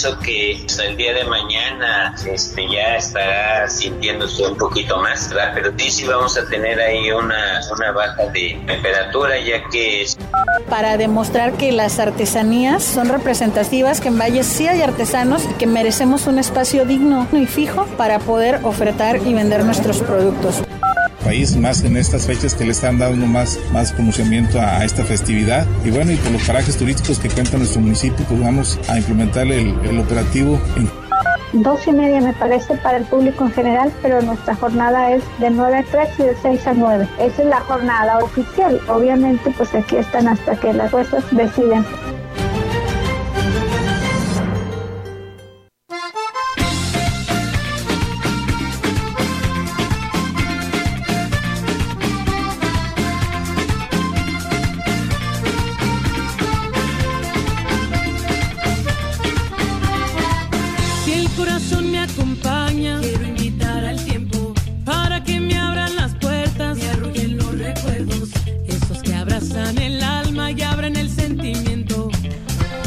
Pienso que el día de mañana este, ya estará sintiéndose un poquito más, pero sí, sí vamos a tener ahí una, una baja de temperatura ya que... Es... Para demostrar que las artesanías son representativas, que en Valles sí hay artesanos y que merecemos un espacio digno y fijo para poder ofertar y vender nuestros productos país, más en estas fechas que le están dando más, más conocimiento a, esta festividad. Y bueno, y por los parajes turísticos que cuenta nuestro municipio, pues vamos a implementar el, el operativo en Dos y media me parece para el público en general, pero nuestra jornada es de 9 a 3 y de 6 a 9. Esa es la jornada oficial. Obviamente, pues aquí están hasta que las fuerzas deciden.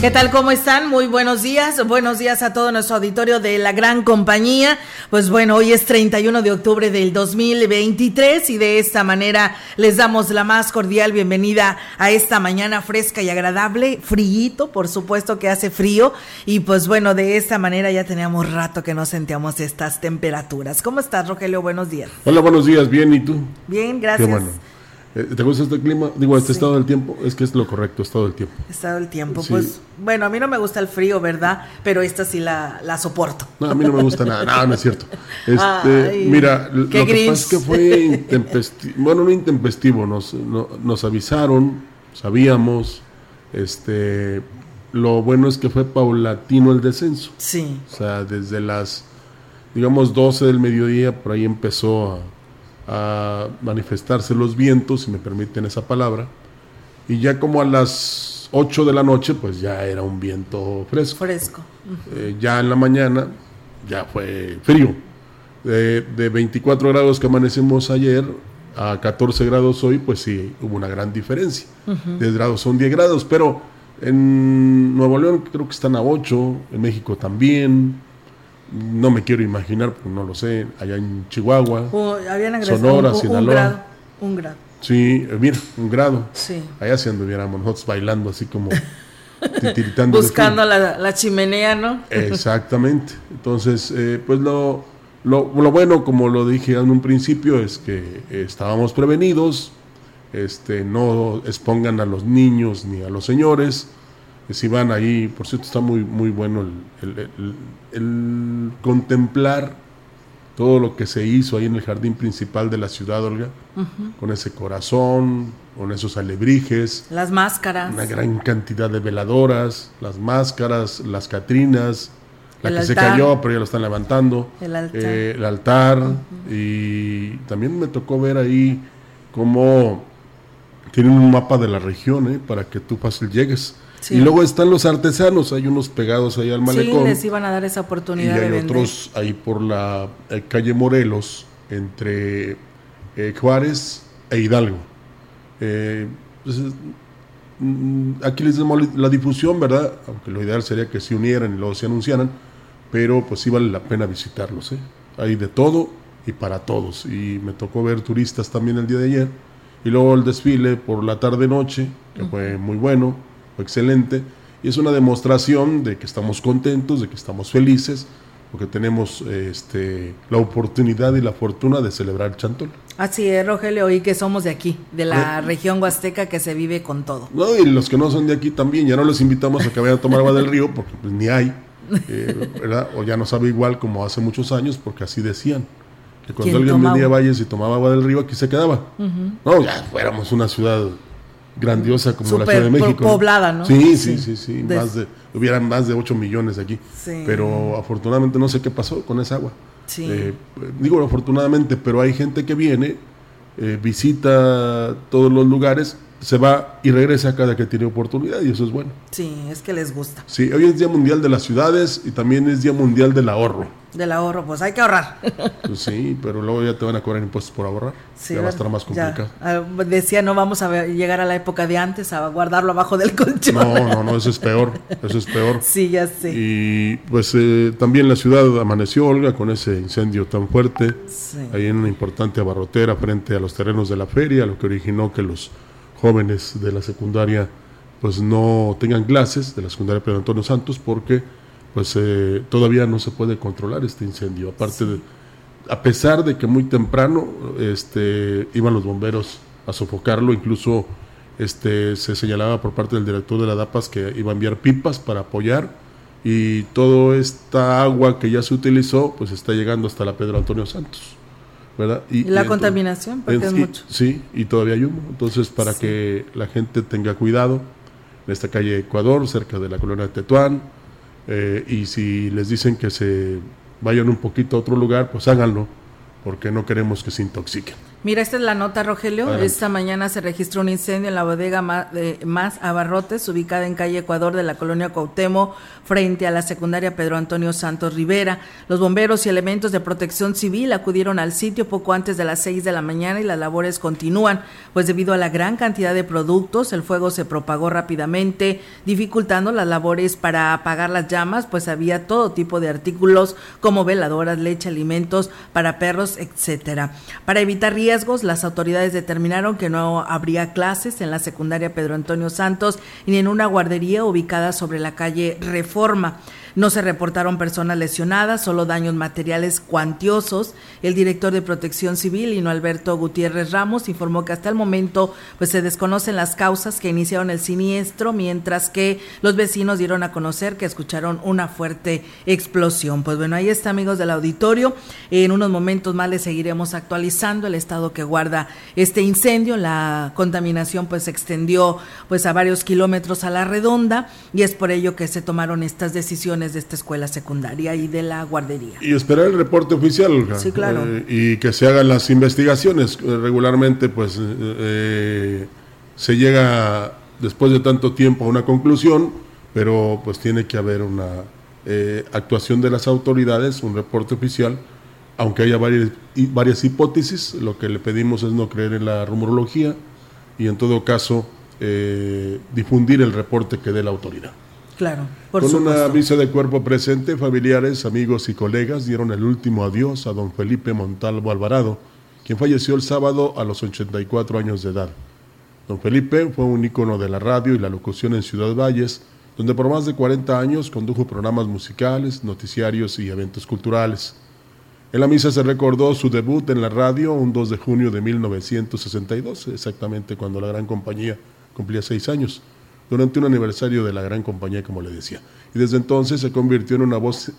¿Qué tal? ¿Cómo están? Muy buenos días. Buenos días a todo nuestro auditorio de la gran compañía. Pues bueno, hoy es 31 de octubre del 2023 y de esta manera les damos la más cordial bienvenida a esta mañana fresca y agradable. Fríito, por supuesto que hace frío. Y pues bueno, de esta manera ya teníamos rato que no sentíamos estas temperaturas. ¿Cómo estás, Rogelio? Buenos días. Hola, buenos días. Bien, ¿y tú? Bien, gracias. Qué bueno. Eh, ¿Te gusta este clima? Digo, este estado del tiempo, es que es lo correcto, estado del tiempo. Estado del tiempo, pues, bueno, a mí no me gusta el frío, ¿verdad? Pero esta sí la, la soporto. No, a mí no me gusta nada, no, no es cierto. Este, mira, lo que pasa es que fue intempestivo, bueno, no intempestivo, nos, nos avisaron, sabíamos, este, lo bueno es que fue paulatino el descenso. Sí. O sea, desde las, digamos, 12 del mediodía, por ahí empezó a a manifestarse los vientos, si me permiten esa palabra, y ya como a las 8 de la noche, pues ya era un viento fresco. Fresco. Eh, ya en la mañana ya fue frío. De, de 24 grados que amanecimos ayer a 14 grados hoy, pues sí, hubo una gran diferencia. 10 grados son 10 grados, pero en Nuevo León creo que están a 8, en México también no me quiero imaginar, porque no lo sé, allá en Chihuahua, Sonora, Sinaloa. Un grado, Sí, eh, mira, un grado. Sí. Allá si anduviéramos nosotros bailando así como titiritando. Buscando la, chimenea, ¿no? Exactamente. Entonces, eh, pues lo, lo, bueno, como lo dije en un principio, es que estábamos prevenidos, este, no expongan a los niños ni a los señores si van ahí, por cierto está muy, muy bueno el, contemplar todo lo que se hizo ahí en el jardín principal de la ciudad, Olga, con ese corazón, con esos alebrijes. Las máscaras. Una gran cantidad de veladoras, las máscaras, las catrinas, la que se cayó, pero ya lo están levantando. El altar. Eh, el altar. Y también me tocó ver ahí cómo tienen un mapa de la región, ¿eh? para que tú fácil llegues. Y luego están los artesanos, hay unos pegados ahí al malecón. Sí, les iban a dar esa oportunidad. Y hay otros ahí por la eh, calle Morelos, entre eh, Juárez e Hidalgo. Eh, pues, mm, aquí les damos la difusión, ¿verdad? Aunque lo ideal sería que se unieran y luego se anunciaran, pero pues sí vale la pena visitarlos. Hay de todo y para todos. Y me tocó ver turistas también el día de ayer. Y luego el desfile por la tarde-noche, que fue muy bueno excelente y es una demostración de que estamos contentos, de que estamos felices porque tenemos este, la oportunidad y la fortuna de celebrar el chantol. Así es, Rogelio, y que somos de aquí, de la región huasteca que se vive con todo. No, y los que no son de aquí también, ya no les invitamos a que vayan a tomar agua del río, porque pues, ni hay, eh, ¿verdad? O ya no sabe igual como hace muchos años, porque así decían. Que cuando alguien venía a Valles y tomaba agua del río, aquí se quedaba. No, ya fuéramos una ciudad grandiosa como la Ciudad de México. poblada, ¿no? Sí, sí, sí, sí. Más de, hubieran más de 8 millones aquí. Pero afortunadamente no sé qué pasó con esa agua. Eh, digo afortunadamente, pero hay gente que viene, eh, visita todos los lugares se va y regresa cada que tiene oportunidad y eso es bueno. Sí, es que les gusta. Sí, hoy es Día Mundial de las Ciudades y también es Día Mundial del Ahorro. Del ahorro, pues hay que ahorrar. Pues sí, pero luego ya te van a cobrar impuestos por ahorrar. Sí, ya va a estar más complicado. Ah, decía, no vamos a llegar a la época de antes, a guardarlo abajo del colchón. No, no, no, eso es peor, eso es peor. Sí, ya sé. Y pues eh, también la ciudad amaneció, Olga, con ese incendio tan fuerte. Sí. Ahí en una importante abarrotera frente a los terrenos de la feria, lo que originó que los jóvenes de la secundaria pues no tengan clases de la secundaria Pedro Antonio Santos porque pues eh, todavía no se puede controlar este incendio. Aparte de, a pesar de que muy temprano este, iban los bomberos a sofocarlo, incluso este, se señalaba por parte del director de la DAPAS que iba a enviar pipas para apoyar y toda esta agua que ya se utilizó pues está llegando hasta la Pedro Antonio Santos. Y, la contaminación, porque es mucho. Sí, y todavía hay humo. Entonces, para que la gente tenga cuidado, en esta calle Ecuador, cerca de la colonia de Tetuán, eh, y si les dicen que se vayan un poquito a otro lugar, pues háganlo, porque no queremos que se intoxiquen. Mira, esta es la nota, Rogelio. Esta mañana se registró un incendio en la bodega Más Abarrotes, ubicada en calle Ecuador de la colonia Cuauhtémoc, frente a la secundaria Pedro Antonio Santos Rivera. Los bomberos y elementos de protección civil acudieron al sitio poco antes de las seis de la mañana y las labores continúan, pues debido a la gran cantidad de productos, el fuego se propagó rápidamente, dificultando las labores para apagar las llamas, pues había todo tipo de artículos como veladoras, leche, alimentos para perros, etcétera. Para evitar riesgos, las autoridades determinaron que no habría clases en la secundaria Pedro Antonio Santos ni en una guardería ubicada sobre la calle Reforma. No se reportaron personas lesionadas, solo daños materiales cuantiosos. El director de Protección Civil, Hino Alberto Gutiérrez Ramos, informó que hasta el momento pues se desconocen las causas que iniciaron el siniestro, mientras que los vecinos dieron a conocer que escucharon una fuerte explosión. Pues bueno, ahí está, amigos del auditorio. En unos momentos más les seguiremos actualizando el estado que guarda este incendio. La contaminación pues se extendió pues a varios kilómetros a la redonda y es por ello que se tomaron estas decisiones de esta escuela secundaria y de la guardería. Y esperar el reporte oficial, Sí, claro. Eh, y que se hagan las investigaciones. Eh, regularmente, pues, eh, se llega después de tanto tiempo a una conclusión, pero pues tiene que haber una actuación de las autoridades, un reporte oficial, aunque haya varias, varias hipótesis, lo que le pedimos es no creer en la rumorología y en todo caso difundir el reporte que dé la autoridad. Claro, por Con una misa de cuerpo presente, familiares, amigos y colegas dieron el último adiós a don Felipe Montalvo Alvarado, quien falleció el sábado a los 84 años de edad. Don Felipe fue un ícono de la radio y la locución en Ciudad Valles, donde por más de 40 años condujo programas musicales, noticiarios y eventos culturales. En la misa se recordó su debut en la radio un 2 de junio de 1962, exactamente cuando la gran compañía cumplía seis años durante un aniversario de la gran compañía, como le decía. Y desde entonces se convirtió en una voz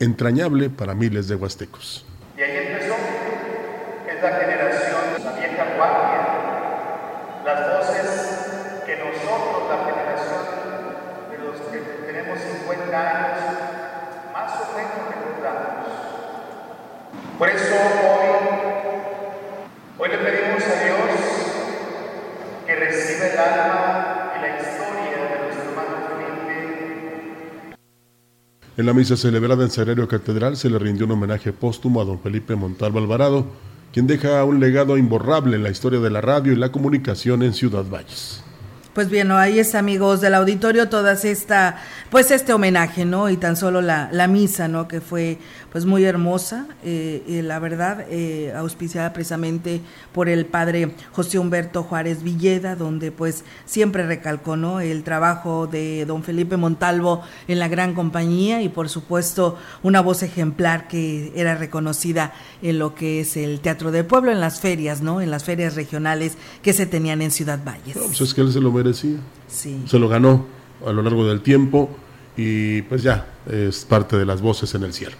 entrañable para miles de huastecos. Y ahí empezó, es la generación, la vieja guardia, las voces que nosotros, la generación de los que tenemos 50 años, más o menos recordamos. Por eso hoy, hoy le pedimos a Dios que reciba el alma En la misa celebrada en Sagrario Catedral se le rindió un homenaje póstumo a don Felipe Montalvo Alvarado, quien deja un legado imborrable en la historia de la radio y la comunicación en Ciudad Valles. Pues bien, ahí es amigos del auditorio todas esta, pues este homenaje, ¿no? Y tan solo la, la misa, ¿no? Que fue pues muy hermosa, eh, la verdad, eh, auspiciada precisamente por el padre José Humberto Juárez Villeda, donde pues siempre recalcó, ¿no? El trabajo de don Felipe Montalvo en la gran compañía y por supuesto una voz ejemplar que era reconocida en lo que es el Teatro del Pueblo, en las ferias, ¿no? En las ferias regionales que se tenían en Ciudad Valles. pues es que él se lo ganó a lo largo del tiempo y pues ya es parte de las voces en el cielo.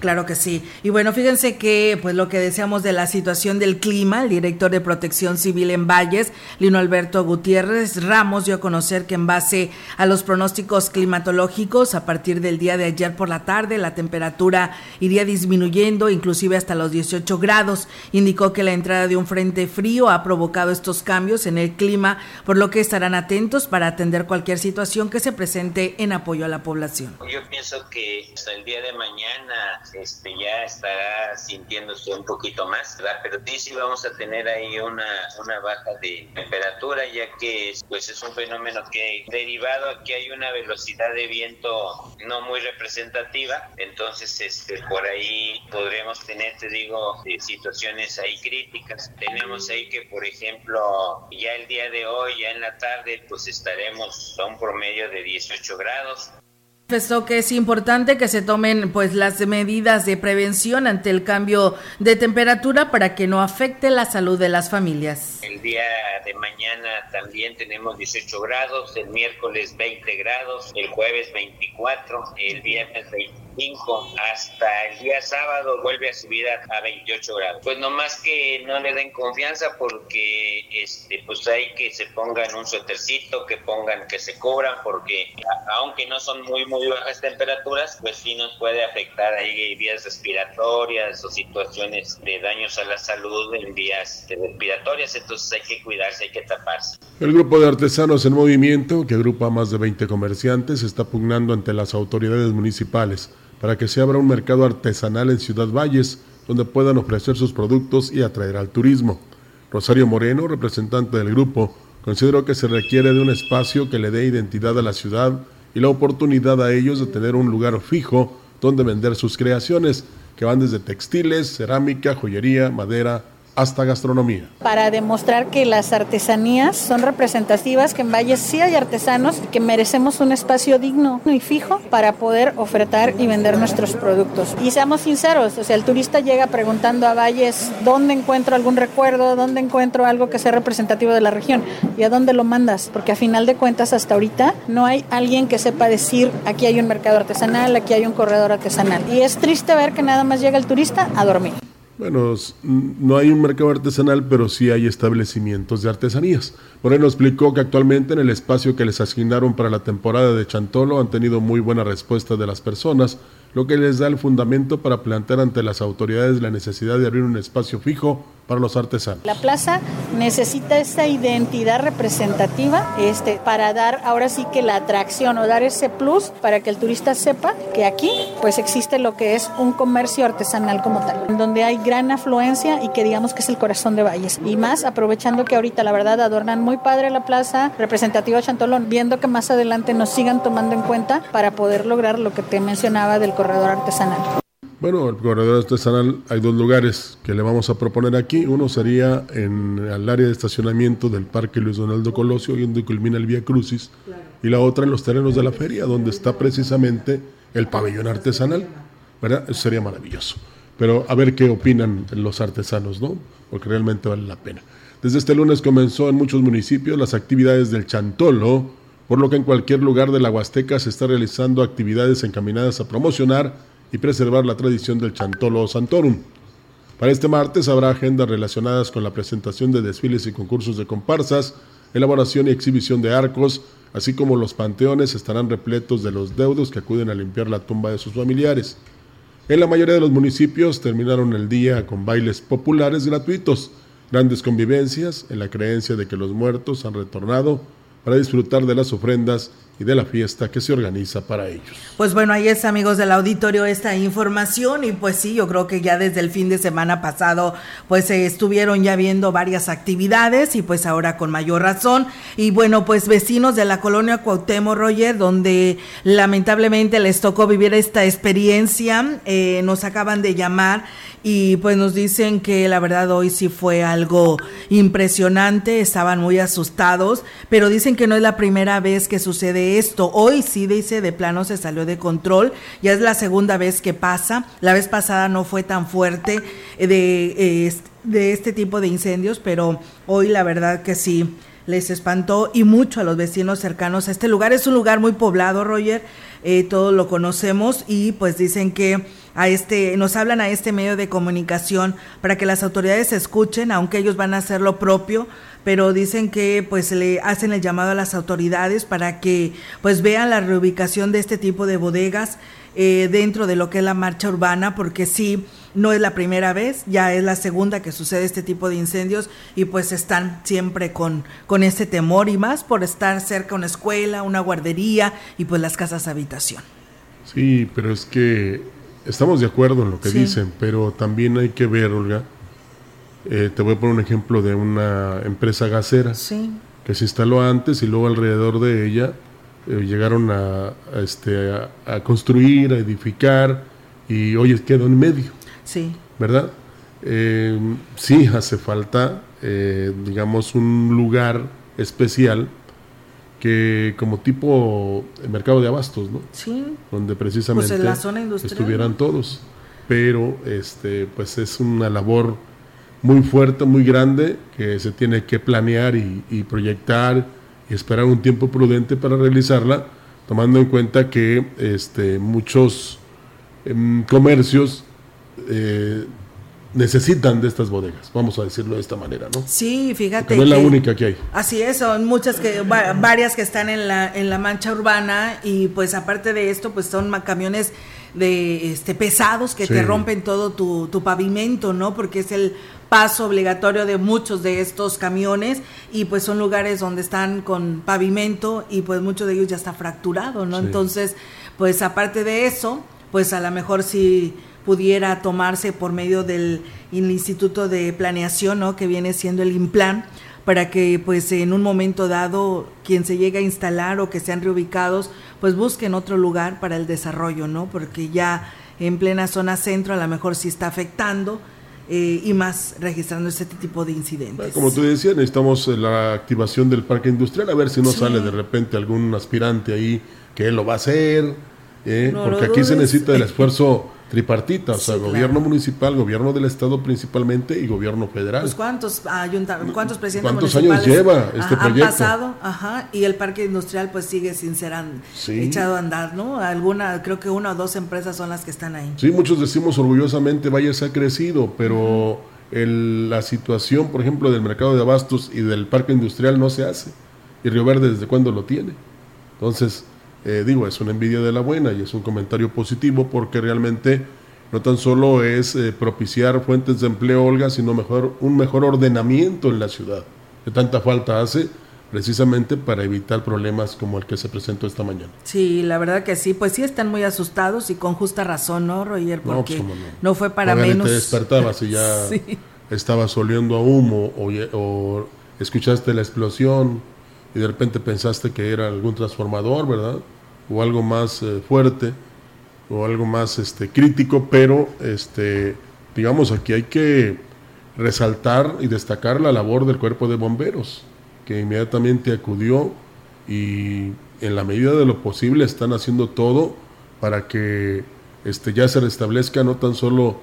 Claro que sí. Y bueno, fíjense que pues lo que decíamos de la situación del clima, el director de Protección Civil en Valles, Lino Alberto Gutiérrez Ramos, dio a conocer que en base a los pronósticos climatológicos, a partir del día de ayer por la tarde, la temperatura iría disminuyendo, inclusive hasta los 18 grados. Indicó que la entrada de un frente frío ha provocado estos cambios en el clima, por lo que estarán atentos para atender cualquier situación que se presente en apoyo a la población. Yo pienso que hasta el día de mañana este, ya estará sintiéndose un poquito más, pero sí, sí vamos a tener ahí una, una baja de temperatura, ya que pues es un fenómeno que derivado a que hay una velocidad de viento no muy representativa, entonces este, por ahí podremos tener, te digo, eh, situaciones ahí críticas. Tenemos ahí que, por ejemplo, ya el día de hoy, ya en la tarde, pues estaremos a un promedio de 18 grados manifestó que es importante que se tomen pues las medidas de prevención ante el cambio de temperatura para que no afecte la salud de las familias. El día de mañana también tenemos 18 grados, el miércoles 20 grados, el jueves 24, el viernes 25, hasta el día sábado vuelve a subir a, 28 grados. Pues nomás que no le den confianza porque este pues hay que se pongan un suétercito, que pongan que se cobran porque aunque no son muy muy bajas temperaturas, pues sí nos puede afectar ahí vías respiratorias o situaciones de daños a la salud en vías respiratorias, entonces hay que cuidarse, hay que taparse. El grupo de artesanos en movimiento, que agrupa a más de 20 comerciantes, está pugnando ante las autoridades municipales para que se abra un mercado artesanal en Ciudad Valles, donde puedan ofrecer sus productos y atraer al turismo. Rosario Moreno, representante del grupo, consideró que se requiere de un espacio que le dé identidad a la ciudad y la oportunidad a ellos de tener un lugar fijo donde vender sus creaciones, que van desde textiles, cerámica, joyería, madera, hasta gastronomía. Para demostrar que las artesanías son representativas, que en Valles sí hay artesanos que merecemos un espacio digno y fijo para poder ofertar y vender nuestros productos. Y seamos sinceros, o sea, el turista llega preguntando a Valles dónde encuentro algún recuerdo, dónde encuentro algo que sea representativo de la región y a dónde lo mandas, porque a final de cuentas hasta ahorita no hay alguien que sepa decir aquí hay un mercado artesanal, aquí hay un corredor artesanal. Y es triste ver que nada más llega el turista a dormir. Bueno, no hay un mercado artesanal, pero sí hay establecimientos de artesanías. Moreno explicó que actualmente en el espacio que les asignaron para la temporada de Chantolo han tenido muy buena respuesta de las personas, lo que les da el fundamento para plantear ante las autoridades la necesidad de abrir un espacio fijo para los artesanos. La plaza necesita esa identidad representativa este, para dar ahora sí que la atracción o dar ese plus para que el turista sepa que aquí pues existe lo que es un comercio artesanal como tal, donde hay gran afluencia y que digamos que es el corazón de Valles. Y más aprovechando que ahorita la verdad adornan muy padre la plaza representativa Chantolón, viendo que más adelante nos sigan tomando en cuenta para poder lograr lo que te mencionaba del corredor artesanal. Bueno, el corredor artesanal hay dos lugares que le vamos a proponer aquí. Uno sería en el área de estacionamiento del Parque Luis Donaldo Colosio, donde culmina el Vía Crucis, y la otra en los terrenos de la feria, donde está precisamente el pabellón artesanal. ¿Verdad? Eso sería maravilloso. Pero a ver qué opinan los artesanos, ¿no? Porque realmente vale la pena. Desde este lunes comenzó en muchos municipios las actividades del Chantolo, por lo que en cualquier lugar de la Huasteca se está realizando actividades encaminadas a promocionar y preservar la tradición del Chantolo Santorum. Para este martes habrá agendas relacionadas con la presentación de desfiles y concursos de comparsas, elaboración y exhibición de arcos, así como los panteones estarán repletos de los deudos que acuden a limpiar la tumba de sus familiares. En la mayoría de los municipios terminaron el día con bailes populares gratuitos, grandes convivencias, en la creencia de que los muertos han retornado para disfrutar de las ofrendas y de la fiesta que se organiza para ellos. Pues bueno, ahí es amigos del auditorio esta información y pues sí, yo creo que ya desde el fin de semana pasado pues se estuvieron ya viendo varias actividades y pues ahora con mayor razón y bueno pues vecinos de la colonia Cuauhtémoc Roger donde lamentablemente les tocó vivir esta experiencia eh, nos acaban de llamar y pues nos dicen que la verdad hoy sí fue algo impresionante, estaban muy asustados, pero dicen que no es la primera vez que sucede esto. Hoy sí dice de plano se salió de control, ya es la segunda vez que pasa. La vez pasada no fue tan fuerte de, de este tipo de incendios, pero hoy la verdad que sí les espantó y mucho a los vecinos cercanos a este lugar. Es un lugar muy poblado, Roger, eh, todos lo conocemos y pues dicen que a este, nos hablan a este medio de comunicación para que las autoridades escuchen, aunque ellos van a hacer lo propio, pero dicen que pues le hacen el llamado a las autoridades para que pues vean la reubicación de este tipo de bodegas eh, dentro de lo que es la marcha urbana, porque sí, no es la primera vez, ya es la segunda que sucede este tipo de incendios y pues están siempre con, con ese temor y más por estar cerca una escuela, una guardería y pues las casas habitación. Sí, pero es que estamos de acuerdo en lo que dicen, pero también hay que ver, Olga, eh, te voy a poner un ejemplo de una empresa gasera que se instaló antes y luego alrededor de ella eh, llegaron a, este, a, construir, a edificar y hoy quedó en medio. Sí. ¿Verdad? Eh, sí hace falta, digamos, un lugar especial que como tipo mercado de abastos, ¿no? Sí. Donde precisamente pues estuvieran todos. Pero este, pues es una labor muy fuerte, muy grande, que se tiene que planear y, proyectar y esperar un tiempo prudente para realizarla, tomando en cuenta que este, muchos em, comercios eh, necesitan de estas bodegas, vamos a decirlo de esta manera, ¿no? Sí, fíjate. no es la única que hay. Así es, son muchas que, varias que están en la, en la mancha urbana y pues aparte de esto, pues son camiones de este pesados que te rompen todo tu, tu pavimento, ¿no? Porque es el paso obligatorio de muchos de estos camiones y pues son lugares donde están con pavimento y pues muchos de ellos ya está fracturado, ¿no? Entonces, pues aparte de eso, pues a lo mejor si pudiera tomarse por medio del Instituto de Planeación, ¿no? que viene siendo el IMPLAN, para que pues en un momento dado quien se llegue a instalar o que sean reubicados, pues busquen otro lugar para el desarrollo, ¿no? Porque ya en plena zona centro a lo mejor sí está afectando eh, y más registrando este tipo de incidentes. Como tú decías, necesitamos eh, la activación del parque industrial, a ver si no sale de repente algún aspirante ahí que él lo va a hacer, ¿eh? porque aquí se necesita el esfuerzo tripartita, o sea, gobierno municipal, gobierno del estado principalmente y gobierno federal. Pues cuántos cuántos presidentes ¿Cuántos años lleva este proyecto? Han pasado, ajá, y el parque industrial pues sigue sin ser echado a andar, ¿no? Alguna, creo que una o dos empresas son las que están ahí. Sí, muchos decimos orgullosamente, vaya, se ha crecido, pero la situación, por ejemplo, del mercado de abastos y del parque industrial no se hace. Y Río Verde, ¿desde cuándo lo tiene? Entonces, eh, digo, es una envidia de la buena y es un comentario positivo porque realmente no tan solo es eh, propiciar fuentes de empleo, Olga, sino mejor, un mejor ordenamiento en la ciudad, que tanta falta hace precisamente para evitar problemas como el que se presentó esta mañana. Sí, la verdad que sí, pues sí están muy asustados y con justa razón, ¿no, Roger? Pues, Porque no, fue para menos. te despertabas y ya estabas oliendo a humo o, o escuchaste la explosión y de repente pensaste que era algún transformador, ¿verdad? O algo más eh, fuerte o algo más este, crítico, pero este, digamos aquí hay que resaltar y destacar la labor del cuerpo de bomberos, que inmediatamente acudió y en la medida de lo posible están haciendo todo para que este, ya se restablezca no tan solo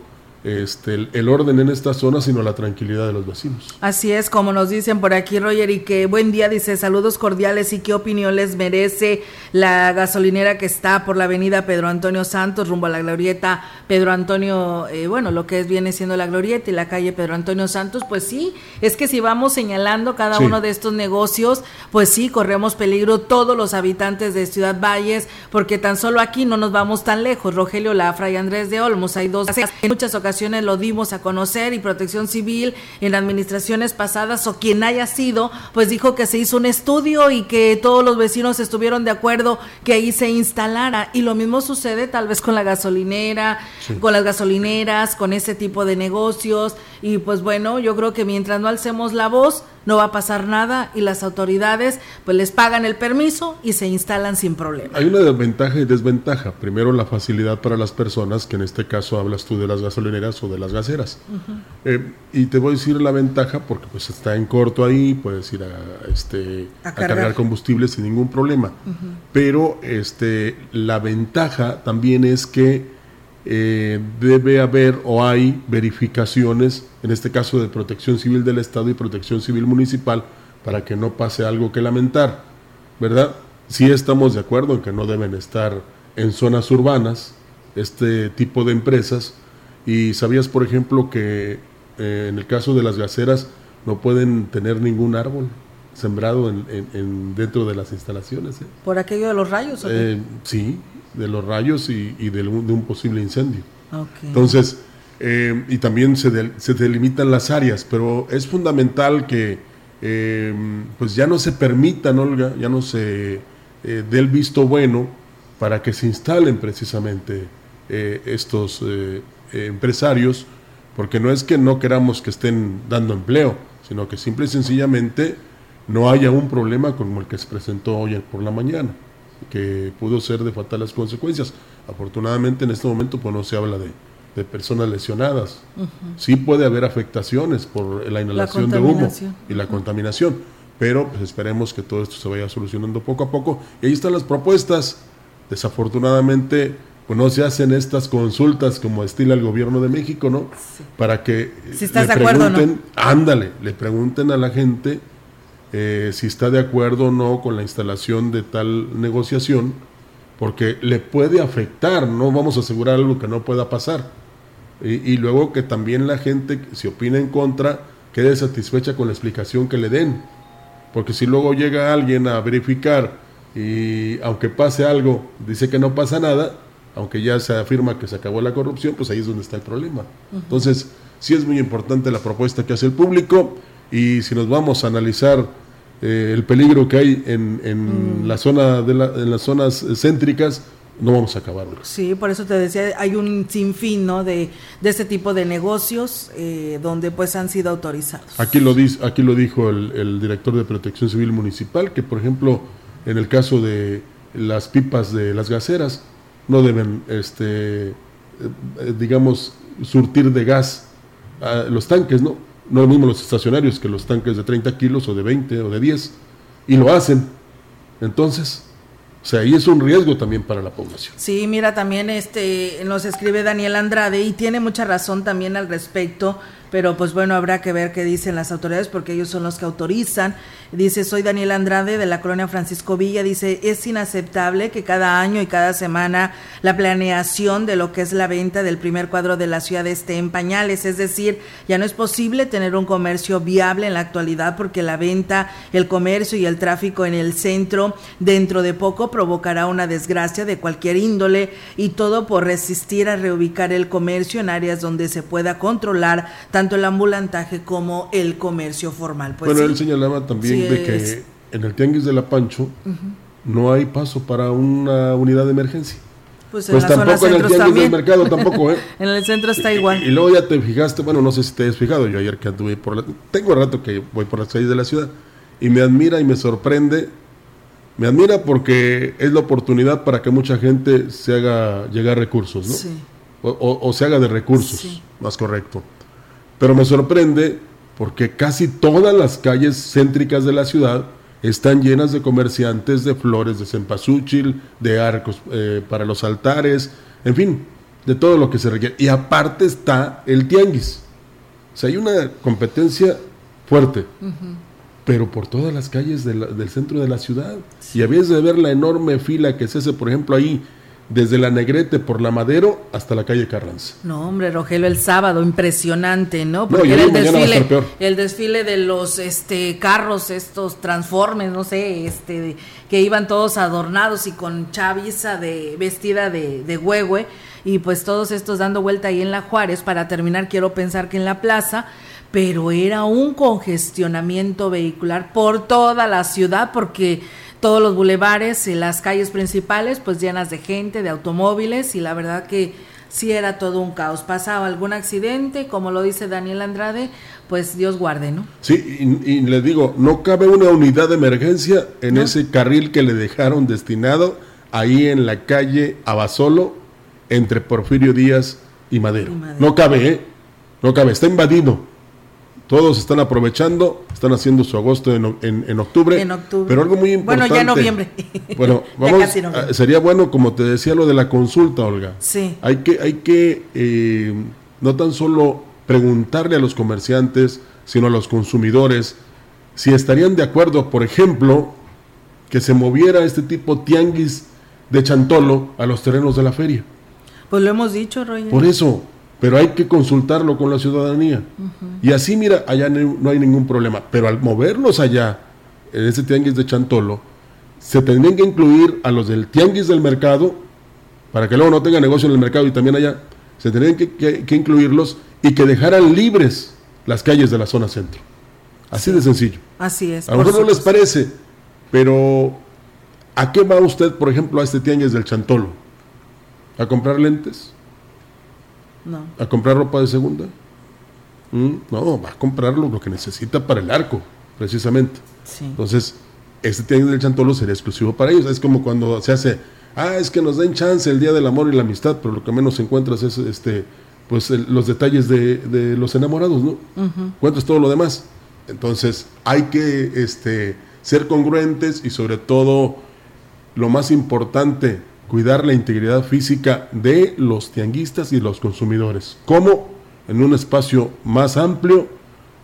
este, el, orden en esta zona, sino la tranquilidad de los vecinos. Así es, como nos dicen por aquí, Roger, y que buen día, dice, saludos cordiales y qué opinión les merece la gasolinera que está por la avenida Pedro Antonio Santos, rumbo a la glorieta. Pedro Antonio, eh, bueno, lo que es, viene siendo la glorieta y la calle Pedro Antonio Santos, pues sí, es que si vamos señalando cada uno de estos negocios, pues sí, corremos peligro todos los habitantes de Ciudad Valles, porque tan solo aquí no nos vamos tan lejos, Rogelio Lafra y Andrés de Olmos, hay dos, en muchas ocasiones ocasiones lo dimos a conocer y Protección Civil en administraciones pasadas o quien haya sido, pues dijo que se hizo un estudio y que todos los vecinos estuvieron de acuerdo que ahí se instalara. Y lo mismo sucede tal vez con la gasolinera, con las gasolineras, con ese tipo de negocios. Y pues bueno, yo creo que mientras no alcemos la voz, no va a pasar nada y las autoridades pues les pagan el permiso y se instalan sin problema. Hay una desventaja y desventaja. Primero la facilidad para las personas, que en este caso hablas tú de las gasolineras o de las gaseras. Eh, y te voy a decir la ventaja porque pues está en corto ahí, puedes ir a, este, a, cargar. combustible sin ningún problema. Pero este, la ventaja también es que eh, debe haber o hay verificaciones, en este caso de protección civil del Estado y protección civil municipal, para que no pase algo que lamentar, ¿verdad? Sí estamos de acuerdo en que no deben estar en zonas urbanas este tipo de empresas y sabías, por ejemplo, que eh, en el caso de las gaseras no pueden tener ningún árbol sembrado en, dentro de las instalaciones. ¿eh? ¿Por aquello de los rayos? sí, de los rayos y, de, un posible incendio. Entonces, eh, y también se, se, delimitan las áreas, pero es fundamental que eh, pues ya no se permita, Olga, ya no se eh, dé el visto bueno para que se instalen precisamente estos empresarios, porque no es que no queramos que estén dando empleo, sino que simple y sencillamente no haya un problema como el que se presentó hoy por la mañana que pudo ser de fatales consecuencias. Afortunadamente en este momento pues no se habla de, personas lesionadas. Sí puede haber afectaciones por la inhalación de humo y la contaminación, pero pues esperemos que todo esto se vaya solucionando poco a poco. Y ahí están las propuestas. Desafortunadamente pues no se hacen estas consultas como estila el gobierno de México, ¿no? Para que si estás de acuerdo, ¿no? ándale, le pregunten a la gente eh, si está de acuerdo o no con la instalación de tal negociación, porque le puede afectar, no vamos a asegurar algo que no pueda pasar. Y, luego que también la gente, si opina en contra, quede satisfecha con la explicación que le den. Porque si luego llega alguien a verificar y aunque pase algo, dice que no pasa nada, aunque ya se afirma que se acabó la corrupción, pues ahí es donde está el problema. Entonces, sí es muy importante la propuesta que hace el público y si nos vamos a analizar eh, el peligro que hay en, en mm. la zona de en las zonas céntricas, no vamos a acabarlo. Sí, por eso te decía, hay un sinfín ¿no? de, de este tipo de negocios eh, donde pues han sido autorizados. Aquí lo, dice, aquí lo dijo el, el, director de Protección Civil Municipal, que por ejemplo, en el caso de las pipas de las gaseras, no deben, este, eh, digamos, surtir de gas a los tanques, ¿no? No lo mismo los estacionarios que los tanques de 30 kilos o de 20 o de 10, y lo hacen. Entonces, o sea, ahí es un riesgo también para la población. Sí, mira, también este nos escribe Daniel Andrade y tiene mucha razón también al respecto pero pues bueno, habrá que ver qué dicen las autoridades porque ellos son los que autorizan. Dice, soy Daniel Andrade de la colonia Francisco Villa, dice, es inaceptable que cada año y cada semana la planeación de lo que es la venta del primer cuadro de la ciudad esté en pañales, es decir, ya no es posible tener un comercio viable en la actualidad porque la venta, el comercio y el tráfico en el centro dentro de poco provocará una desgracia de cualquier índole y todo por resistir a reubicar el comercio en áreas donde se pueda controlar tanto el ambulantaje como el comercio formal. Pues bueno, él señalaba también de que en el Tianguis de la Pancho no hay paso para una unidad de emergencia. Pues, pues tampoco en el Tianguis del Mercado, tampoco, ¿eh? en el centro está igual. Y, luego ya te fijaste, bueno, no sé si te has fijado, yo ayer que anduve por la... Tengo rato que voy por las calles de la ciudad y me admira y me sorprende me admira porque es la oportunidad para que mucha gente se haga llegar recursos, ¿no? Sí. O, se haga de recursos, más correcto. Pero me sorprende porque casi todas las calles céntricas de la ciudad están llenas de comerciantes de flores de cempasúchil, de arcos eh, para los altares, en fin, de todo lo que se requiere. Y aparte está el tianguis. O sea, hay una competencia fuerte, pero por todas las calles del centro de la ciudad. Y habías de ver la enorme fila que se hace, por ejemplo, ahí desde la Negrete por la Madero hasta la calle Carranza. No, hombre, Rogelio, el sábado, impresionante, ¿no? Porque era el desfile, el desfile de los este carros, estos transformes, no sé, este que iban todos adornados y con chaviza de vestida de, de huehue y pues todos estos dando vuelta ahí en la Juárez. Para terminar, quiero pensar que en la plaza, pero era un congestionamiento vehicular por toda la ciudad porque todos los bulevares y las calles principales pues llenas de gente, de automóviles y la verdad que sí era todo un caos. Pasaba algún accidente, como lo dice Daniel Andrade, pues Dios guarde, ¿no? Sí, y, les digo, no cabe una unidad de emergencia en ese carril que le dejaron destinado ahí en la calle Abasolo, entre Porfirio Díaz y Madero. No cabe, ¿eh? No cabe, está invadido. Todos están aprovechando, están haciendo su agosto en, en, octubre, en octubre. Pero algo muy importante. Bueno, ya noviembre. Bueno, vamos, sería bueno, como te decía, lo de la consulta, Olga. Sí. Hay que, hay que eh, no tan solo preguntarle a los comerciantes, sino a los consumidores, si estarían de acuerdo, por ejemplo, que se moviera este tipo tianguis de Chantolo a los terrenos de la feria. Pues lo hemos dicho, Roger. Por eso, pero hay que consultarlo con la ciudadanía. Y así, mira, allá no, hay ningún problema. Pero al moverlos allá, en ese tianguis de Chantolo, se tendrían que incluir a los del tianguis del mercado, para que luego no tenga negocio en el mercado y también allá, se tendrían que, incluirlos y que dejaran libres las calles de la zona centro. Así de sencillo. Así es. A lo mejor no les parece, pero ¿a qué va usted, por ejemplo, a este tianguis del Chantolo? ¿A comprar lentes? No. ¿A comprar ropa de segunda? ¿Mm? No, va a comprar lo que necesita para el arco, precisamente. Entonces, este tianguis del Chantolo sería exclusivo para ellos. Es como cuando se hace, ah, es que nos den chance el Día del Amor y la Amistad, pero lo que menos encuentras es este pues los detalles de, los enamorados, ¿no? Encuentras todo lo demás. Entonces, hay que este, ser congruentes y sobre todo, lo más importante, cuidar la integridad física de los tianguistas y los consumidores. ¿Cómo? En un espacio más amplio,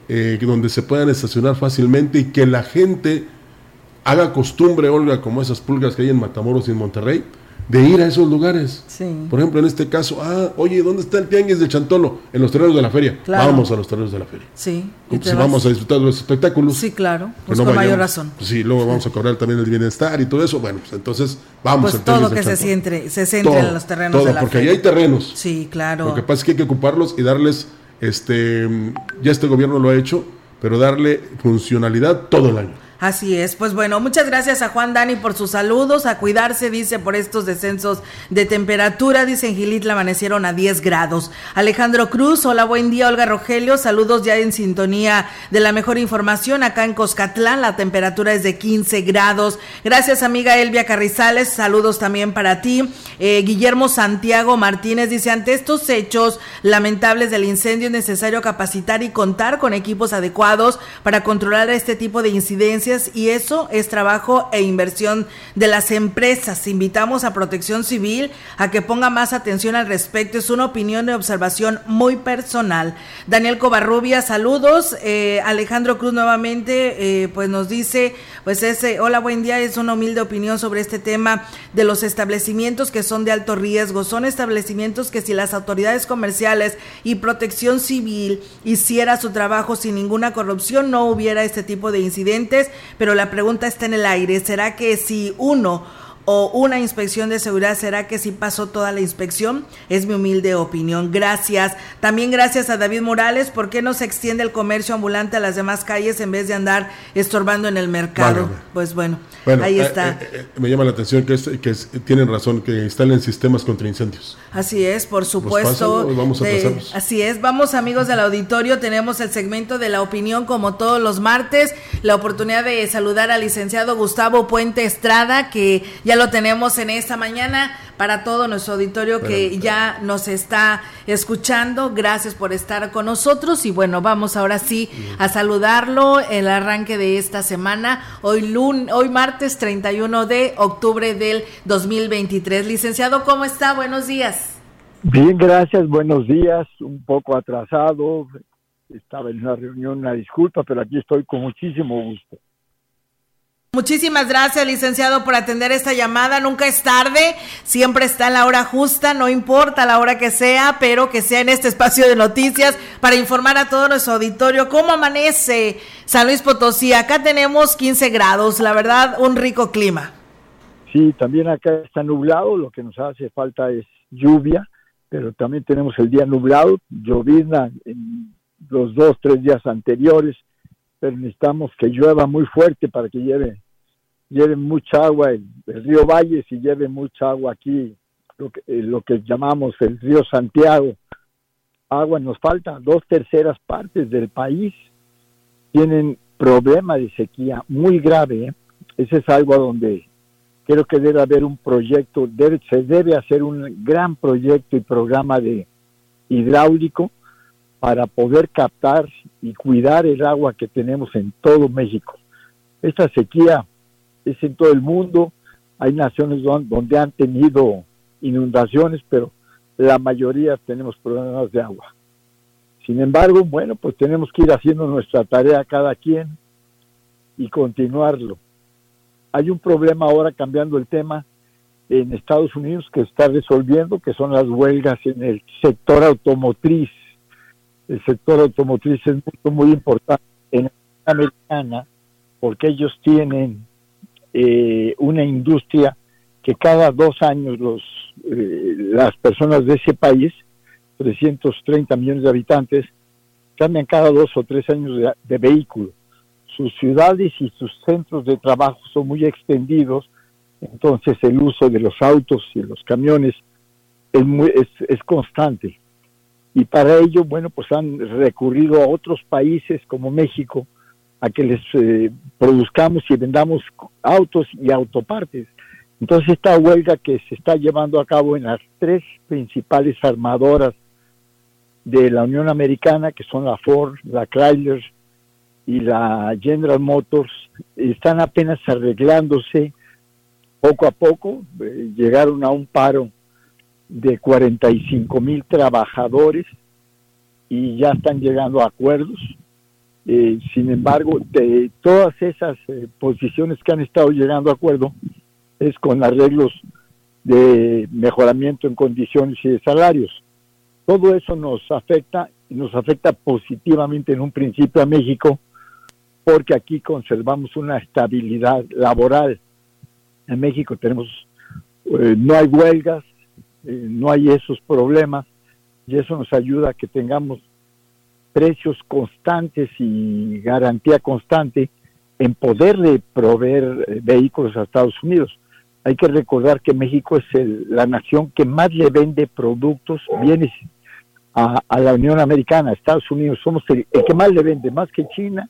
eh, donde se puedan estacionar fácilmente y que la gente haga costumbre, Olga, como esas pulgas que hay en Matamoros y en Monterrey, de ir a esos lugares. Por ejemplo, en este caso, ah, oye, ¿dónde está el tianguis de Chantolo? En los terrenos de la feria. Vamos a los terrenos de la feria. Sí. si vamos a disfrutar de los espectáculos. Sí, claro. Pues, con mayor razón. Pues sí, luego vamos a cobrar también el bienestar y todo eso. Bueno, pues entonces vamos pues todo que se centre, se centre en los terrenos de la porque ahí hay terrenos. Sí, claro. Lo que pasa es que hay que ocuparlos y darles, este, ya este gobierno lo ha hecho, pero darle funcionalidad todo el año. Así es, pues bueno, muchas gracias a Juan Dani por sus saludos, a cuidarse, dice, por estos descensos de temperatura, dice en Gilitla amanecieron a 10 grados. Alejandro Cruz, hola, buen día, Olga Rogelio, saludos ya en sintonía de la mejor información, acá en Coscatlán la temperatura es de 15 grados. Gracias amiga Elvia Carrizales, saludos también para ti. Eh, Guillermo Santiago Martínez dice, ante estos hechos lamentables del incendio es necesario capacitar y contar con equipos adecuados para controlar este tipo de incidencias y eso es trabajo e inversión de las empresas. Invitamos a Protección Civil a que ponga más atención al respecto. Es una opinión de observación muy personal. Daniel Covarrubia, saludos. Eh, Alejandro Cruz nuevamente, eh, pues nos dice, pues ese, hola, buen día, es una humilde opinión sobre este tema de los establecimientos que son de alto riesgo. Son establecimientos que si las autoridades comerciales y protección civil hiciera su trabajo sin ninguna corrupción, no hubiera este tipo de incidentes pero la pregunta está en el aire. ¿Será que si uno o una inspección de seguridad, ¿será que si pasó toda la inspección? Es mi humilde opinión. Gracias. También gracias a David Morales. ¿Por qué no se extiende el comercio ambulante a las demás calles en vez de andar estorbando en el mercado? Pues bueno, ahí eh, está. Eh, eh, me llama la atención que, que tienen razón, que instalen sistemas contra incendios. Así es, por pues supuesto. vamos a así es, vamos amigos del auditorio, tenemos el segmento de la opinión como todos los martes, la oportunidad de saludar al licenciado Gustavo Puente Estrada, que ya lo tenemos en esta mañana para todo nuestro auditorio que ya nos está escuchando. Gracias por estar con nosotros y bueno, vamos ahora sí a saludarlo el arranque de esta semana, hoy lun hoy martes 31 de octubre del 2023. Licenciado, ¿cómo está? Buenos días. Bien, gracias, buenos días. Un poco atrasado, estaba en una reunión, una disculpa, pero aquí estoy con muchísimo gusto. Muchísimas gracias, licenciado, por atender esta llamada. Nunca es tarde, siempre está la hora justa, no importa la hora que sea, pero que sea en este espacio de noticias para informar a todo nuestro auditorio cómo amanece San Luis Potosí. Acá tenemos 15 grados, la verdad, un rico clima. Sí, también acá está nublado, lo que nos hace falta es lluvia, pero también tenemos el día nublado, llovizna en los dos, tres días anteriores, pero necesitamos que llueva muy fuerte para que lleve, lleve mucha agua el, río Valles y lleve mucha agua aquí, lo que, eh, lo que llamamos el río Santiago. Agua nos falta, dos terceras partes del país tienen problema de sequía muy grave. ¿eh? Ese es algo donde creo que debe haber un proyecto, debe, se debe hacer un gran proyecto y programa de hidráulico para poder captar y cuidar el agua que tenemos en todo México. Esta sequía es en todo el mundo, hay naciones donde han tenido inundaciones, pero la mayoría tenemos problemas de agua. Sin embargo, bueno, pues tenemos que ir haciendo nuestra tarea cada quien y continuarlo. Hay un problema ahora cambiando el tema en Estados Unidos que está resolviendo, que son las huelgas en el sector automotriz. El sector automotriz es muy, muy importante en la americana porque ellos tienen eh, una industria que cada dos años los, eh, las personas de ese país, 330 millones de habitantes, cambian cada dos o tres años de, vehículo sus ciudades y sus centros de trabajo son muy extendidos, entonces el uso de los autos y los camiones es, muy, es, constante. Y para ello, bueno, pues han recurrido a otros países como México a que les eh, produzcamos y vendamos autos y autopartes. Entonces esta huelga que se está llevando a cabo en las tres principales armadoras de la Unión Americana, que son la Ford, la Chrysler y la General Motors están apenas arreglándose poco a poco, eh, llegaron a un paro de 45 mil trabajadores y ya están llegando a acuerdos. Eh, sin embargo, de todas esas eh, posiciones que han estado llegando a acuerdo es con arreglos de mejoramiento en condiciones y de salarios. Todo eso nos afecta y nos afecta positivamente en un principio a México, porque aquí conservamos una estabilidad laboral. En México tenemos, eh, no hay huelgas, eh, no hay esos problemas y eso nos ayuda a que tengamos precios constantes y garantía constante en poderle proveer eh, vehículos a Estados Unidos. Hay que recordar que México es la nación que más le vende productos, bienes a, la Unión Americana, a Estados Unidos. Somos el que más le vende, más que China,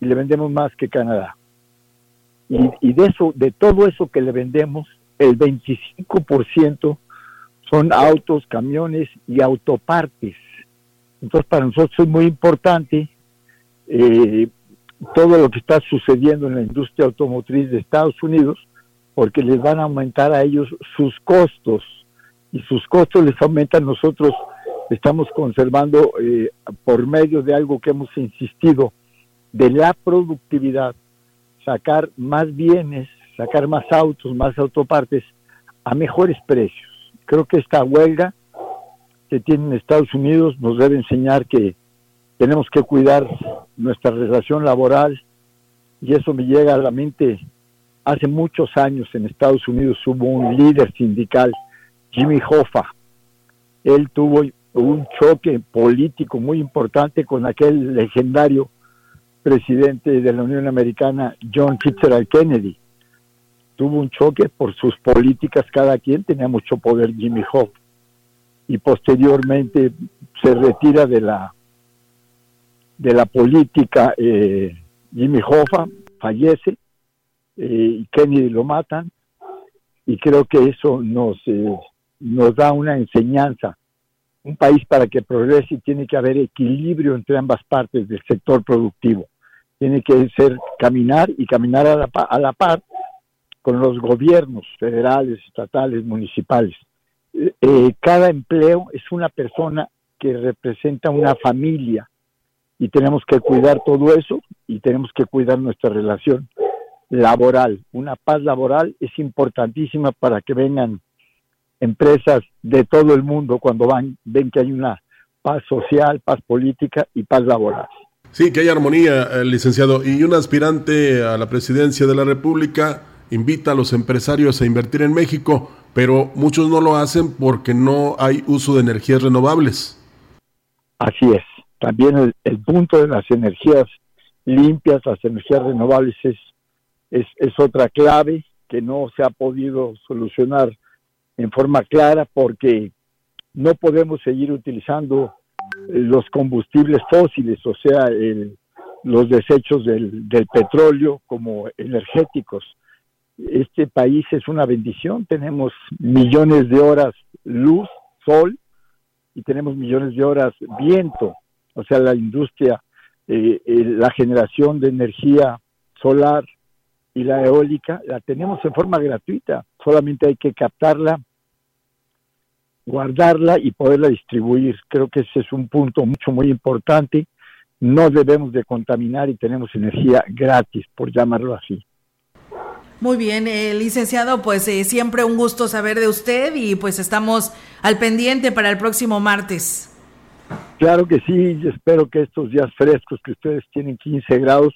y le vendemos más que Canadá. Y, de eso, de todo eso que le vendemos, el 25% son autos, camiones y autopartes. Entonces para nosotros es muy importante eh, todo lo que está sucediendo en la industria automotriz de Estados Unidos, porque les van a aumentar a ellos sus costos y sus costos les aumentan. Nosotros estamos conservando eh, por medio de algo que hemos insistido, de la productividad, sacar más bienes, sacar más autos, más autopartes a mejores precios. Creo que esta huelga que tiene en Estados Unidos nos debe enseñar que tenemos que cuidar nuestra relación laboral y eso me llega a la mente. Hace muchos años en Estados Unidos hubo un líder sindical, Jimmy Hoffa. Él tuvo un choque político muy importante con aquel legendario presidente de la Unión Americana, John Fitzgerald Kennedy. Tuvo un choque por sus políticas, cada quien tenía mucho poder, Jimmy Hoffa, y posteriormente se retira de la de la política eh, Jimmy Hoffa, fallece, eh, y Kennedy lo matan, y creo que eso nos, eh, nos da una enseñanza. Un país para que progrese tiene que haber equilibrio entre ambas partes del sector productivo tiene que ser caminar y caminar a la, a la par con los gobiernos federales, estatales, municipales. Eh, cada empleo es una persona que representa una familia y tenemos que cuidar todo eso y tenemos que cuidar nuestra relación laboral. Una paz laboral es importantísima para que vengan empresas de todo el mundo cuando van, ven que hay una paz social, paz política y paz laboral. Sí, que hay armonía, eh, licenciado. Y un aspirante a la presidencia de la República invita a los empresarios a invertir en México, pero muchos no lo hacen porque no hay uso de energías renovables. Así es. También el, punto de las energías limpias, las energías renovables es, es, otra clave que no se ha podido solucionar en forma clara porque no podemos seguir utilizando los combustibles fósiles, o sea, el, los desechos del petróleo como energéticos. Este país es una bendición, tenemos millones de horas luz, sol, y tenemos millones de horas viento, o sea, la industria, eh, eh, la generación de energía solar y la eólica, la tenemos en forma gratuita, solamente hay que captarla, guardarla y poderla distribuir. Creo que ese es un punto mucho, muy importante no debemos de contaminar y tenemos energía gratis, por llamarlo así. Muy bien, eh, licenciado, pues eh, siempre un gusto saber de usted y pues estamos al pendiente para el próximo martes. Claro que sí, espero que estos días frescos que ustedes tienen 15 grados,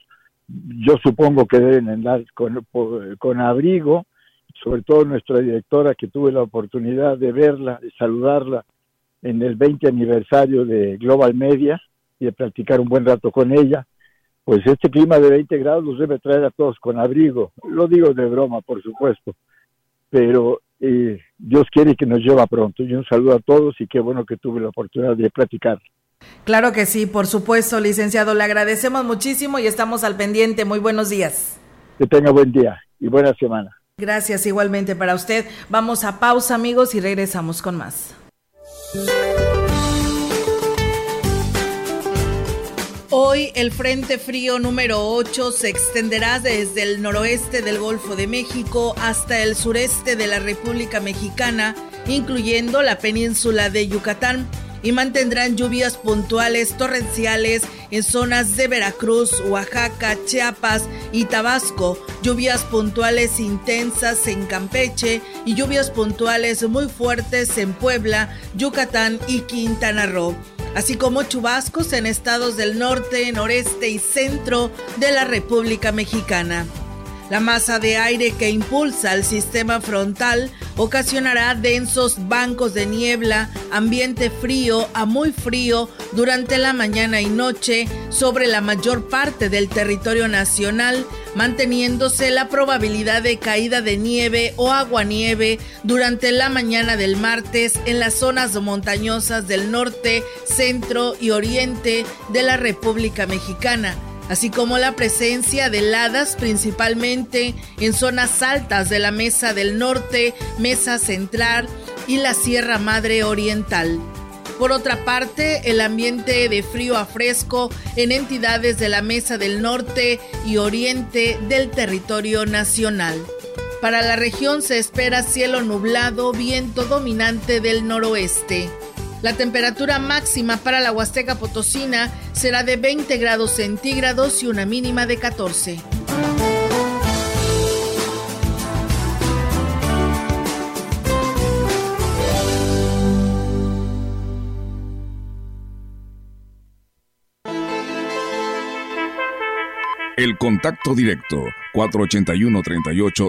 yo supongo que deben andar con, abrigo, sobre todo nuestra directora que tuve la oportunidad de verla, de saludarla en el 20 aniversario de Global Media, y de practicar un buen rato con ella, pues este clima de 20 grados los debe traer a todos con abrigo. Lo digo de broma, por supuesto, pero eh, Dios quiere que nos lleva pronto. Y un saludo a todos y qué bueno que tuve la oportunidad de platicar. Claro que sí, por supuesto, licenciado. Le agradecemos muchísimo y estamos al pendiente. Muy buenos días. Que tenga buen día y buena semana. Gracias igualmente para usted. Vamos a pausa, amigos, y regresamos con más. Hoy el Frente Frío número 8 se extenderá desde el noroeste del Golfo de México hasta el sureste de la República Mexicana, incluyendo la península de Yucatán, y mantendrán lluvias puntuales torrenciales en zonas de Veracruz, Oaxaca, Chiapas y Tabasco, lluvias puntuales intensas en Campeche y lluvias puntuales muy fuertes en Puebla, Yucatán y Quintana Roo así como chubascos en estados del norte, noreste y centro de la República Mexicana. La masa de aire que impulsa el sistema frontal ocasionará densos bancos de niebla, ambiente frío a muy frío durante la mañana y noche sobre la mayor parte del territorio nacional, manteniéndose la probabilidad de caída de nieve o aguanieve durante la mañana del martes en las zonas montañosas del norte, centro y oriente de la República Mexicana así como la presencia de heladas principalmente en zonas altas de la Mesa del Norte, Mesa Central y la Sierra Madre Oriental. Por otra parte, el ambiente de frío a fresco en entidades de la Mesa del Norte y Oriente del territorio nacional. Para la región se espera cielo nublado, viento dominante del noroeste. La temperatura máxima para la Huasteca Potosina será de 20 grados centígrados y una mínima de 14. El contacto directo 481 38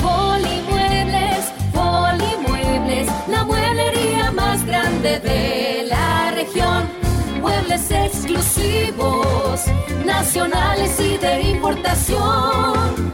Polimuebles, Polimuebles, la mueblería más grande de la región. Muebles exclusivos, nacionales y de importación.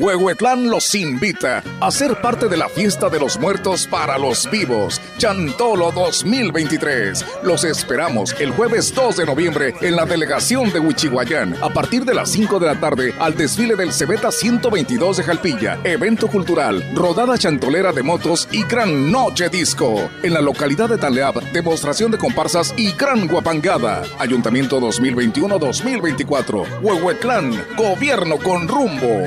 Huehuetlán los invita a ser parte de la fiesta de los muertos para los vivos, Chantolo 2023. Los esperamos el jueves 2 de noviembre en la delegación de Huichihuayán a partir de las 5 de la tarde al desfile del Cebeta 122 de Jalpilla, evento cultural, rodada chantolera de motos y gran noche disco. En la localidad de Taleab, demostración de comparsas y gran guapangada. Ayuntamiento 2021-2024. Huehuetlán, gobierno con rumbo.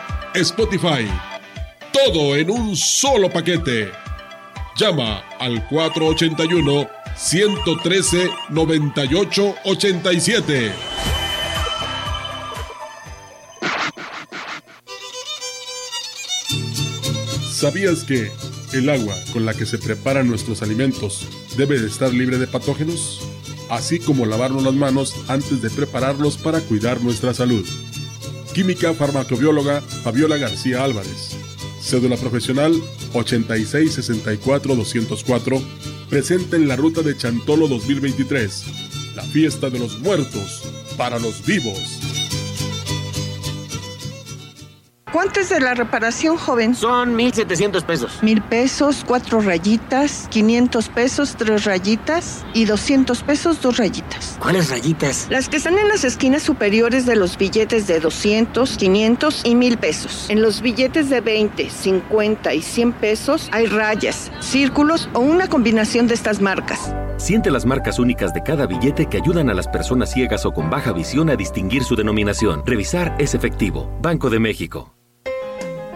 Spotify. Todo en un solo paquete. Llama al 481 113 9887. ¿Sabías que el agua con la que se preparan nuestros alimentos debe de estar libre de patógenos? Así como lavarnos las manos antes de prepararlos para cuidar nuestra salud. Química farmacobióloga Fabiola García Álvarez. Cédula profesional 8664-204. Presente en la ruta de Chantolo 2023. La fiesta de los muertos para los vivos. ¿Cuánto es de la reparación, joven? Son 1.700 pesos. Mil pesos, cuatro rayitas, 500 pesos, tres rayitas y 200 pesos, dos rayitas. ¿Cuáles rayitas? Las que están en las esquinas superiores de los billetes de 200, 500 y 1000 pesos. En los billetes de 20, 50 y 100 pesos hay rayas, círculos o una combinación de estas marcas. Siente las marcas únicas de cada billete que ayudan a las personas ciegas o con baja visión a distinguir su denominación. Revisar es efectivo. Banco de México.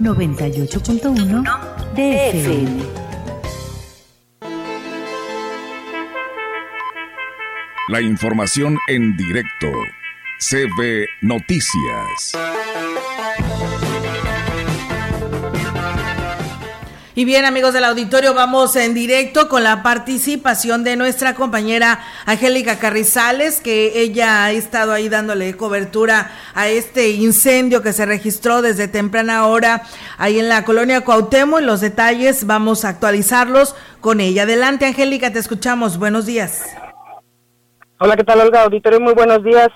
98.1 DFM. La información en directo. CB Noticias. Y bien, amigos del auditorio, vamos en directo con la participación de nuestra compañera Angélica Carrizales, que ella ha estado ahí dándole cobertura a este incendio que se registró desde temprana hora ahí en la colonia Cuauhtémoc. Los detalles vamos a actualizarlos con ella. Adelante, Angélica, te escuchamos. Buenos días. Hola, ¿qué tal, Olga? Auditorio, muy buenos días.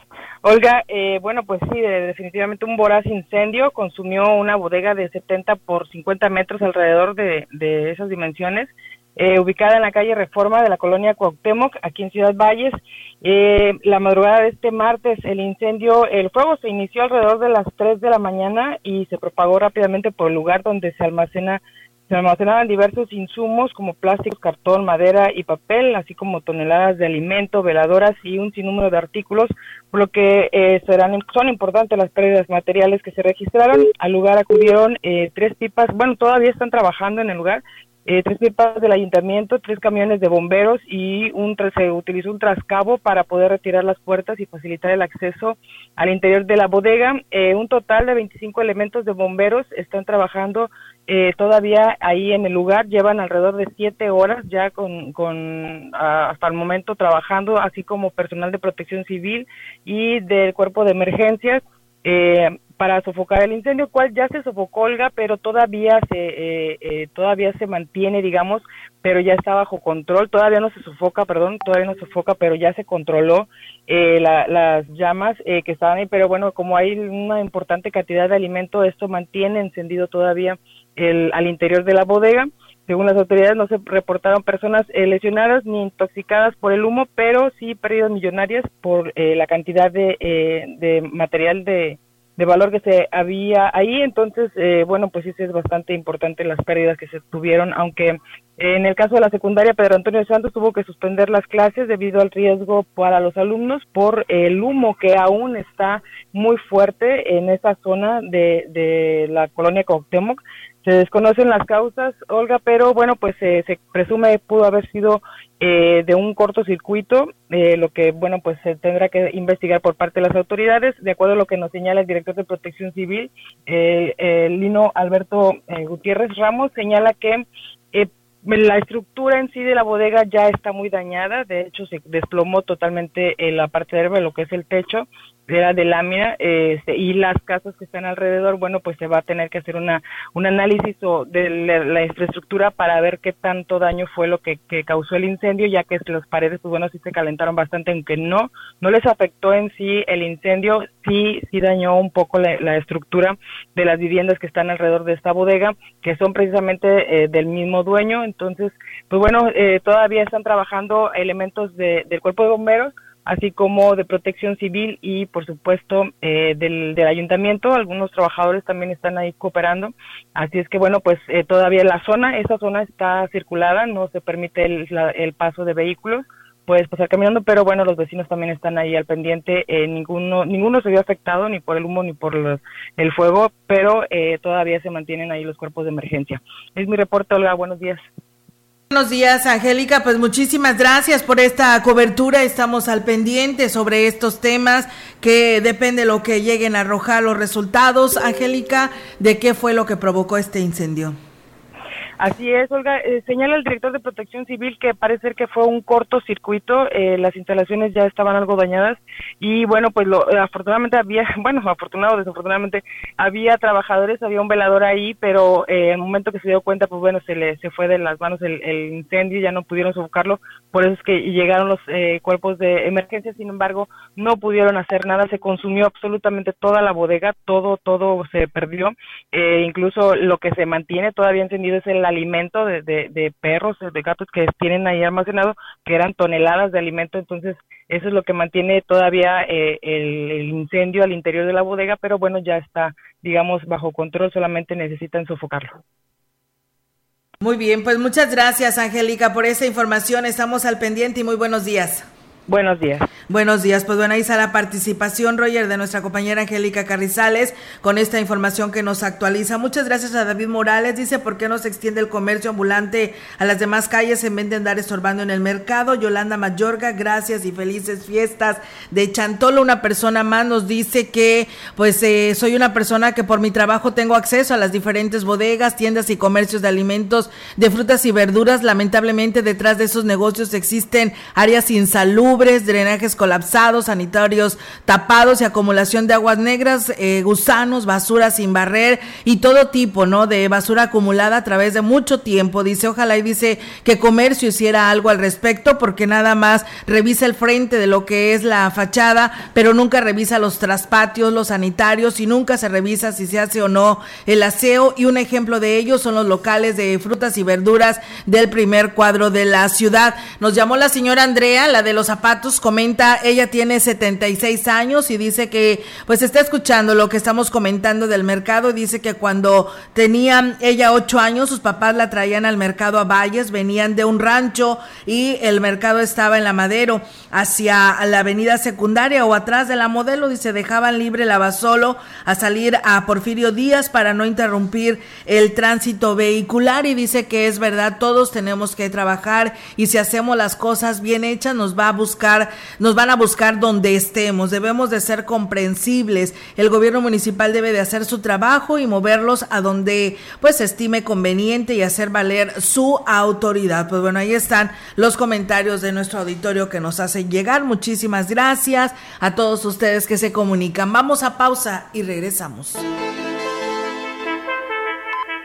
Olga, eh, bueno, pues sí, definitivamente un voraz incendio consumió una bodega de 70 por 50 metros alrededor de, de esas dimensiones, eh, ubicada en la calle Reforma de la colonia Cuauhtémoc, aquí en Ciudad Valles. Eh, la madrugada de este martes, el incendio, el fuego se inició alrededor de las 3 de la mañana y se propagó rápidamente por el lugar donde se almacena se almacenaban diversos insumos como plásticos, cartón, madera y papel, así como toneladas de alimento, veladoras y un sinnúmero de artículos, por lo que eh, serán, son importantes las pérdidas materiales que se registraron. Al lugar acudieron eh, tres pipas, bueno, todavía están trabajando en el lugar, eh, tres pipas del ayuntamiento, tres camiones de bomberos y un se utilizó un trascabo para poder retirar las puertas y facilitar el acceso al interior de la bodega. Eh, un total de 25 elementos de bomberos están trabajando eh, todavía ahí en el lugar, llevan alrededor de siete horas ya con, con hasta el momento trabajando, así como personal de protección civil y del cuerpo de emergencias. Eh, para sofocar el incendio, cual ya se sofocó, Olga, pero todavía se eh, eh, todavía se mantiene, digamos, pero ya está bajo control. Todavía no se sofoca, perdón, todavía no se sofoca, pero ya se controló eh, las llamas que estaban ahí. Pero bueno, como hay una importante cantidad de alimento, esto mantiene encendido todavía el, al interior de la bodega. Según las autoridades, no se reportaron personas eh, lesionadas ni intoxicadas por el humo, pero sí pérdidas millonarias por eh, la cantidad de, eh, de material de, valor que se había ahí. Entonces, eh, bueno, pues sí, es bastante importante las pérdidas que se tuvieron, aunque en el caso de la secundaria, Pedro Antonio Santos tuvo que suspender las clases debido al riesgo para los alumnos por el humo que aún está muy fuerte en esa zona de, de la colonia Cuauhtémoc. Se desconocen las causas, Olga, pero bueno, pues eh, se presume pudo haber sido eh, de un cortocircuito, eh, lo que bueno, pues se tendrá que investigar por parte de las autoridades, de acuerdo a lo que nos señala el director de Protección Civil, Lino Alberto eh, Gutiérrez Ramos, señala que eh, la estructura en sí de la bodega ya está muy dañada, de hecho se desplomó totalmente eh, la parte de arriba, lo que es el techo, era de lámina, este, y las casas que están alrededor, bueno, pues se va a tener que hacer una un análisis o de la, la infraestructura para ver qué tanto daño fue lo que, que causó el incendio, ya que las paredes, pues bueno, sí se calentaron bastante, aunque no, no les afectó en sí el incendio, sí, sí dañó un poco la, estructura de las viviendas que están alrededor de esta bodega, que son precisamente eh, del mismo dueño, entonces, pues bueno, eh, todavía están trabajando elementos de, del cuerpo de bomberos, así como de protección civil y por supuesto eh, del, del, ayuntamiento. Algunos trabajadores también están ahí cooperando. Así es que bueno, pues eh, todavía la zona, esa zona está circulada, no se permite el, la, el paso de vehículos. Puedes pasar caminando, pero bueno, los vecinos también están ahí al pendiente. Eh, ninguno, ninguno se vio afectado ni por el humo ni por el fuego, pero eh, todavía se mantienen ahí los cuerpos de emergencia. Es mi reporte, Olga. Buenos días. Buenos días, Angélica. Pues muchísimas gracias por esta cobertura. Estamos al pendiente sobre estos temas que depende lo que lleguen a arrojar los resultados. Angélica, ¿de qué fue lo que provocó este incendio? Así es, Olga. Eh, señala el director de Protección Civil que parece que fue un cortocircuito. Eh, las instalaciones ya estaban algo dañadas y bueno, pues lo, afortunadamente había, bueno, afortunado o desafortunadamente había trabajadores, había un velador ahí, pero eh, el momento que se dio cuenta, pues bueno, se le se fue de las manos el, el incendio, ya no pudieron sofocarlo. Por eso es que llegaron los eh, cuerpos de emergencia. Sin embargo, no pudieron hacer nada. Se consumió absolutamente toda la bodega, todo todo se perdió. Eh, incluso lo que se mantiene todavía encendido es el alimento de, de, de, perros, de gatos que tienen ahí almacenado, que eran toneladas de alimento, entonces eso es lo que mantiene todavía eh, el, el, incendio al interior de la bodega, pero bueno, ya está, digamos, bajo control, solamente necesitan sofocarlo. Muy bien, pues muchas gracias, Angélica, por esa información. Estamos al pendiente y muy buenos días. Buenos días. Buenos días. Pues bueno, ahí está la participación, Roger, de nuestra compañera Angélica Carrizales con esta información que nos actualiza. Muchas gracias a David Morales. Dice, ¿por qué no se extiende el comercio ambulante a las demás calles en vez de andar estorbando en el mercado? Yolanda Mayorga, gracias y felices fiestas. De Chantolo, una persona más nos dice que, pues, eh, soy una persona que por mi trabajo tengo acceso a las diferentes bodegas, tiendas y comercios de alimentos, de frutas y verduras. Lamentablemente, detrás de esos negocios existen áreas drenajes colapsados, sanitarios tapados y acumulación de aguas negras, eh, gusanos, basura sin barrer y todo tipo, ¿no? De basura acumulada a través de mucho tiempo. Dice, ojalá y dice que comercio hiciera algo al respecto porque nada más revisa el frente de lo que es la fachada, pero nunca revisa los traspatios, los sanitarios y nunca se revisa si se hace o no el aseo. Y un ejemplo de ello son los locales de frutas y verduras del primer cuadro de la ciudad. Nos llamó la señora Andrea, la de los zapatos comenta, ella tiene 76 años y dice que pues está escuchando lo que estamos comentando del mercado, dice que cuando tenía ella 8 años sus papás la traían al mercado a Valles, venían de un rancho y el mercado estaba en la Madero hacia la avenida secundaria o atrás de la modelo, dice, dejaban libre la Basolo a salir a Porfirio Díaz para no interrumpir el tránsito vehicular y dice que es verdad, todos tenemos que trabajar y si hacemos las cosas bien hechas nos va a buscar nos van a buscar donde estemos. Debemos de ser comprensibles. El gobierno municipal debe de hacer su trabajo y moverlos a donde pues estime conveniente y hacer valer su autoridad. Pues bueno, ahí están los comentarios de nuestro auditorio que nos hacen llegar. Muchísimas gracias a todos ustedes que se comunican. Vamos a pausa y regresamos.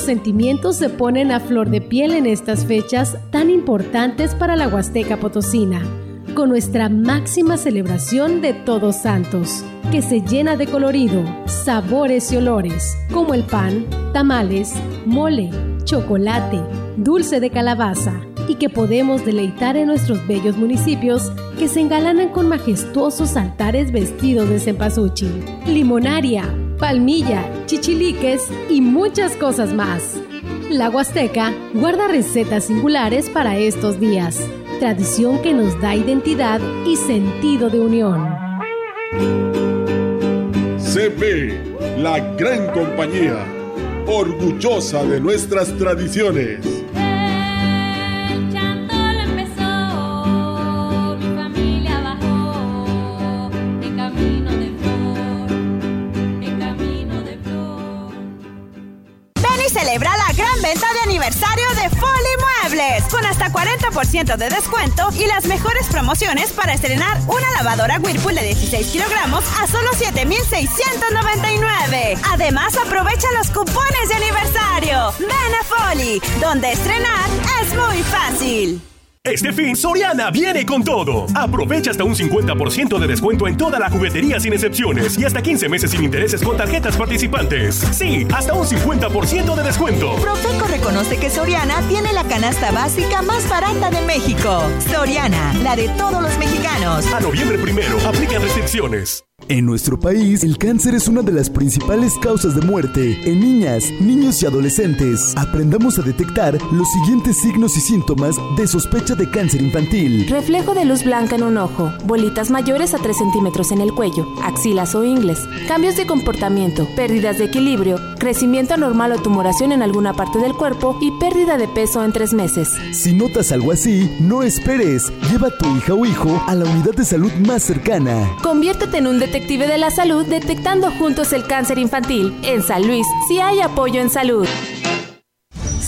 Sentimientos se ponen a flor de piel en estas fechas tan importantes para la Huasteca Potosina, con nuestra máxima celebración de Todos Santos, que se llena de colorido, sabores y olores, como el pan, tamales, mole, chocolate, dulce de calabaza, y que podemos deleitar en nuestros bellos municipios que se engalanan con majestuosos altares vestidos de cempasúchil, limonaria, palmilla, chichiliques y muchas cosas más. La Huasteca guarda recetas singulares para estos días, tradición que nos da identidad y sentido de unión. CP, la gran compañía, orgullosa de nuestras tradiciones. Con hasta 40% de descuento y las mejores promociones para estrenar una lavadora Whirlpool de 16 kilogramos a solo 7,699. Además, aprovecha los cupones de aniversario. Ven a donde estrenar es muy fácil. Este fin, Soriana viene con todo. Aprovecha hasta un 50% de descuento en toda la juguetería sin excepciones y hasta 15 meses sin intereses con tarjetas participantes. Sí, hasta un 50% de descuento. Profeco reconoce que Soriana tiene la canasta básica más barata de México. Soriana, la de todos los mexicanos. A noviembre primero, aplican restricciones. En nuestro país, el cáncer es una de las principales causas de muerte en niñas, niños y adolescentes. Aprendamos a detectar los siguientes signos y síntomas de sospecha de cáncer infantil. Reflejo de luz blanca en un ojo, bolitas mayores a 3 centímetros en el cuello, axilas o ingles, cambios de comportamiento, pérdidas de equilibrio, crecimiento anormal o tumoración en alguna parte del cuerpo y pérdida de peso en tres meses. Si notas algo así, no esperes. Lleva a tu hija o hijo a la unidad de salud más cercana. Conviértete en un detective de la salud detectando juntos el cáncer infantil. En San Luis, si hay apoyo en salud.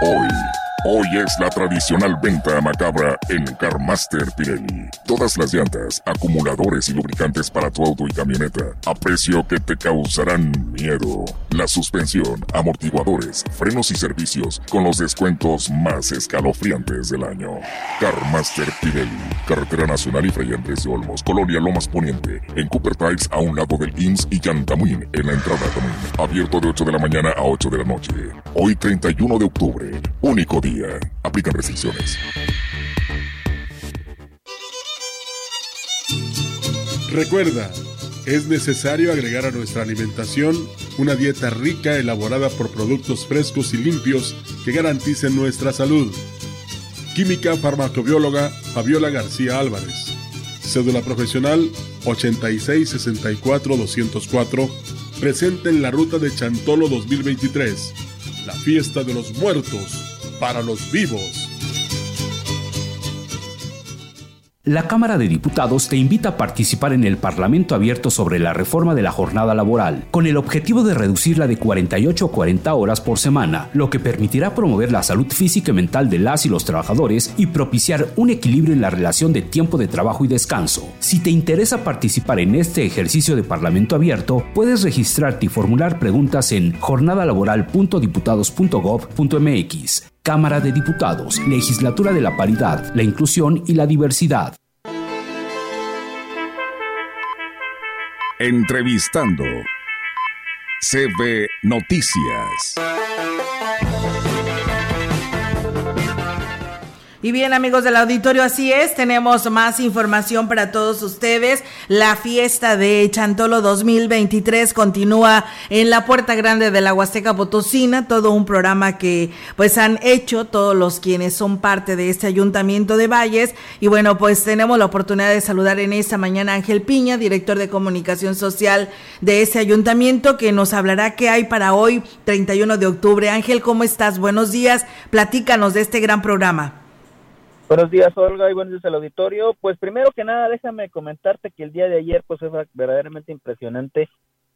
Hoy, hoy es la tradicional venta macabra en Carmaster Pirelli. Todas las llantas, acumuladores y lubricantes para tu auto y camioneta a precio que te causarán miedo. La suspensión, amortiguadores, frenos y servicios con los descuentos más escalofriantes del año. Carmaster Pirelli, Carretera Nacional y Fray de Olmos, Colonia Lomas Poniente, en Cooper Tiles a un lado del IMSS y Yantamuín en la entrada Tamuín. Abierto de 8 de la mañana a 8 de la noche. Hoy 31 de octubre, único día. Aplican restricciones. Recuerda, es necesario agregar a nuestra alimentación una dieta rica elaborada por productos frescos y limpios que garanticen nuestra salud. Química farmacobióloga Fabiola García Álvarez. Cédula profesional 8664-204. Presente en la ruta de Chantolo 2023. La fiesta de los muertos para los vivos. La Cámara de Diputados te invita a participar en el Parlamento abierto sobre la reforma de la jornada laboral, con el objetivo de reducirla de 48 a 40 horas por semana, lo que permitirá promover la salud física y mental de las y los trabajadores y propiciar un equilibrio en la relación de tiempo de trabajo y descanso. Si te interesa participar en este ejercicio de Parlamento abierto, puedes registrarte y formular preguntas en jornadalaboral.diputados.gov.mx. Cámara de Diputados, Legislatura de la Paridad, la Inclusión y la Diversidad. Entrevistando. CB Noticias. Y bien, amigos del auditorio, así es, tenemos más información para todos ustedes. La fiesta de Chantolo 2023 continúa en la Puerta Grande de la Huasteca Potosina, todo un programa que pues han hecho todos los quienes son parte de este ayuntamiento de Valles. Y bueno, pues tenemos la oportunidad de saludar en esta mañana a Ángel Piña, director de comunicación social de este ayuntamiento, que nos hablará qué hay para hoy, 31 de octubre. Ángel, ¿cómo estás? Buenos días, platícanos de este gran programa. Buenos días, Olga, y buenos días al auditorio. Pues primero que nada, déjame comentarte que el día de ayer pues fue verdaderamente impresionante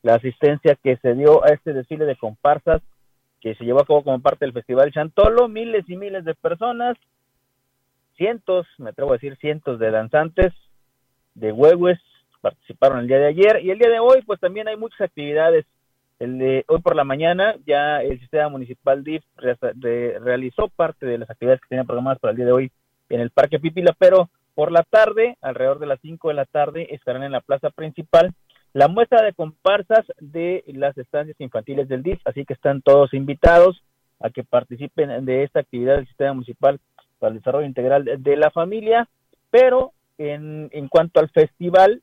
la asistencia que se dio a este desfile de comparsas que se llevó a cabo como parte del Festival Chantolo, miles y miles de personas, cientos, me atrevo a decir cientos de danzantes, de huehues, participaron el día de ayer y el día de hoy pues también hay muchas actividades. El de hoy por la mañana ya el sistema municipal DIF re- re- realizó parte de las actividades que tenían programadas para el día de hoy en el Parque Pipila, pero por la tarde, alrededor de las 5 de la tarde, estarán en la plaza principal. La muestra de comparsas de las estancias infantiles del DIF, así que están todos invitados a que participen de esta actividad del sistema municipal para el desarrollo integral de, la familia, pero en, en cuanto al festival,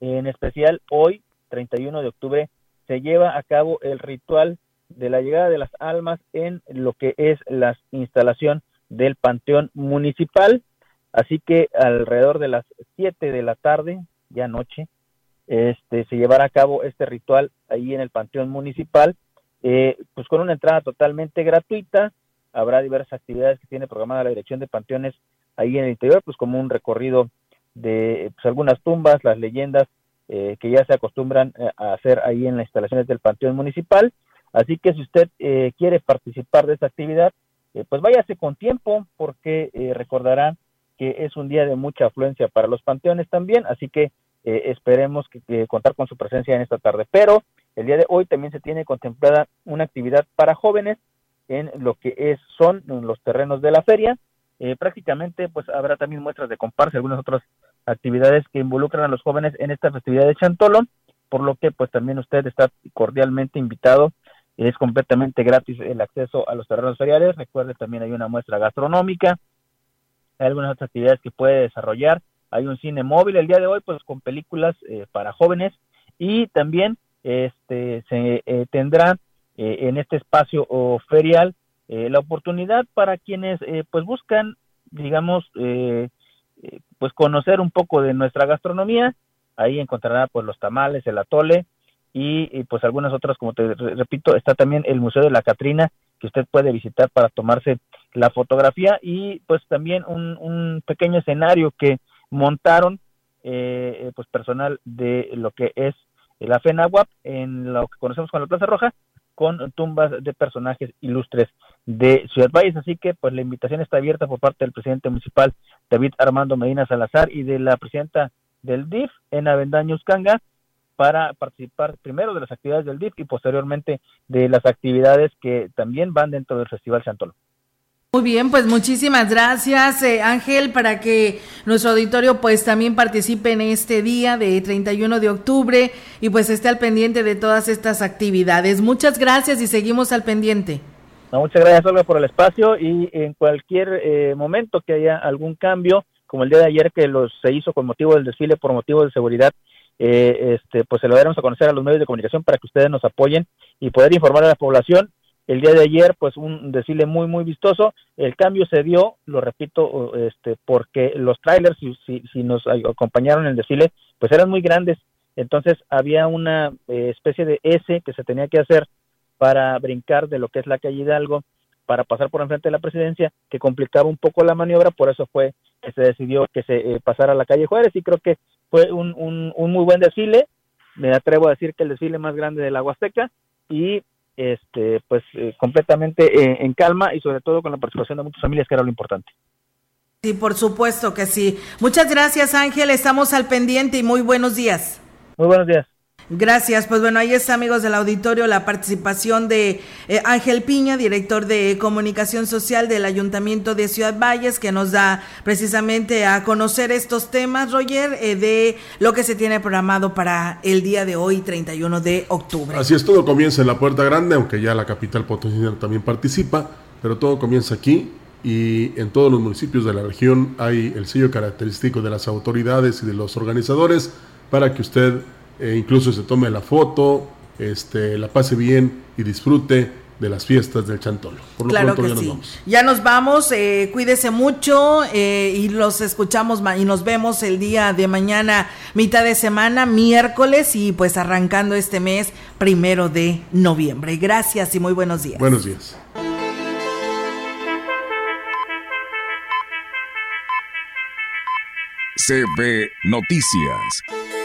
en especial hoy, 31 de octubre, se lleva a cabo el ritual de la llegada de las almas en lo que es la instalación del Panteón Municipal. Así que alrededor de las 7 de la tarde, ya noche, este, se llevará a cabo este ritual ahí en el Panteón Municipal, eh, pues con una entrada totalmente gratuita. Habrá diversas actividades que tiene programada la Dirección de Panteones ahí en el interior, pues como un recorrido de pues, algunas tumbas, las leyendas eh, que ya se acostumbran eh, a hacer ahí en las instalaciones del Panteón Municipal. Así que si usted eh, quiere participar de esta actividad, eh, pues váyase con tiempo porque eh, recordarán que es un día de mucha afluencia para los panteones también, así que eh, esperemos que, contar con su presencia en esta tarde. Pero el día de hoy también se tiene contemplada una actividad para jóvenes en lo que es son los terrenos de la feria. Eh, prácticamente pues habrá también muestras de comparsa algunas otras actividades que involucran a los jóvenes en esta festividad de Chantolo, por lo que pues también usted está cordialmente invitado. Es completamente gratis el acceso a los terrenos feriales. Recuerde también hay una muestra gastronómica, hay algunas otras actividades que puede desarrollar. Hay un cine móvil el día de hoy, pues con películas eh, para jóvenes y también este se eh, tendrá eh, en este espacio o ferial eh, la oportunidad para quienes eh, pues buscan, digamos, pues conocer un poco de nuestra gastronomía. Ahí encontrará pues los tamales, el atole y, pues algunas otras, como te re- repito, está también el Museo de la Catrina que usted puede visitar para tomarse la fotografía y pues también un, un pequeño escenario que montaron eh, eh, pues personal de lo que es la FENAWAP en lo que conocemos como la Plaza Roja con tumbas de personajes ilustres de Ciudad Valles. Así que pues la invitación está abierta por parte del presidente municipal David Armando Medina Salazar y de la presidenta del DIF en Avendaño Uscanga para participar primero de las actividades del DIF y posteriormente de las actividades que también van dentro del Festival Chantolo. Muy bien, pues muchísimas gracias eh, Ángel para que nuestro auditorio pues también participe en este día de 31 de octubre y pues esté al pendiente de todas estas actividades. Muchas gracias y seguimos al pendiente. No, muchas gracias Olga por el espacio y en cualquier eh, momento que haya algún cambio, como el día de ayer que los se hizo con motivo del desfile por motivo de seguridad, eh, este, pues se lo daremos a conocer a los medios de comunicación para que ustedes nos apoyen y poder informar a la población. El día de ayer, pues un desfile muy, muy vistoso. El cambio se dio, lo repito, este, porque los trailers, si, si, si nos acompañaron en el desfile, pues eran muy grandes. Entonces había una eh, especie de S que se tenía que hacer para brincar de lo que es la calle Hidalgo para pasar por enfrente de la presidencia, que complicaba un poco la maniobra, por eso fue se decidió que se eh, pasara a la calle Juárez y creo que fue un, un, un, muy buen desfile, me atrevo a decir que el desfile más grande de la Huasteca y este pues eh, completamente eh, en calma y sobre todo con la participación de muchas familias que era lo importante. Sí, por supuesto que sí. Muchas gracias Ángel, estamos al pendiente y muy buenos días. Muy buenos días. Gracias, pues bueno, ahí está amigos del auditorio la participación de eh, Ángel Piña, director de comunicación social del Ayuntamiento de Ciudad Valles, que nos da precisamente a conocer estos temas, Roger, eh, de lo que se tiene programado para el día de hoy, 31 de octubre. Así es, todo comienza en la Puerta Grande, aunque ya la capital potosina también participa, pero todo comienza aquí y en todos los municipios de la región hay el sello característico de las autoridades y de los organizadores para que usted eh, incluso se tome la foto, este, la pase bien y disfrute de las fiestas del Chantolo. Por lo claro pronto que ya nos sí. vamos. Ya nos vamos, eh, cuídese mucho eh, y los escuchamos y nos vemos el día de mañana, mitad de semana, miércoles y pues arrancando este mes primero de noviembre. Gracias y muy buenos días. Buenos días. CB Noticias,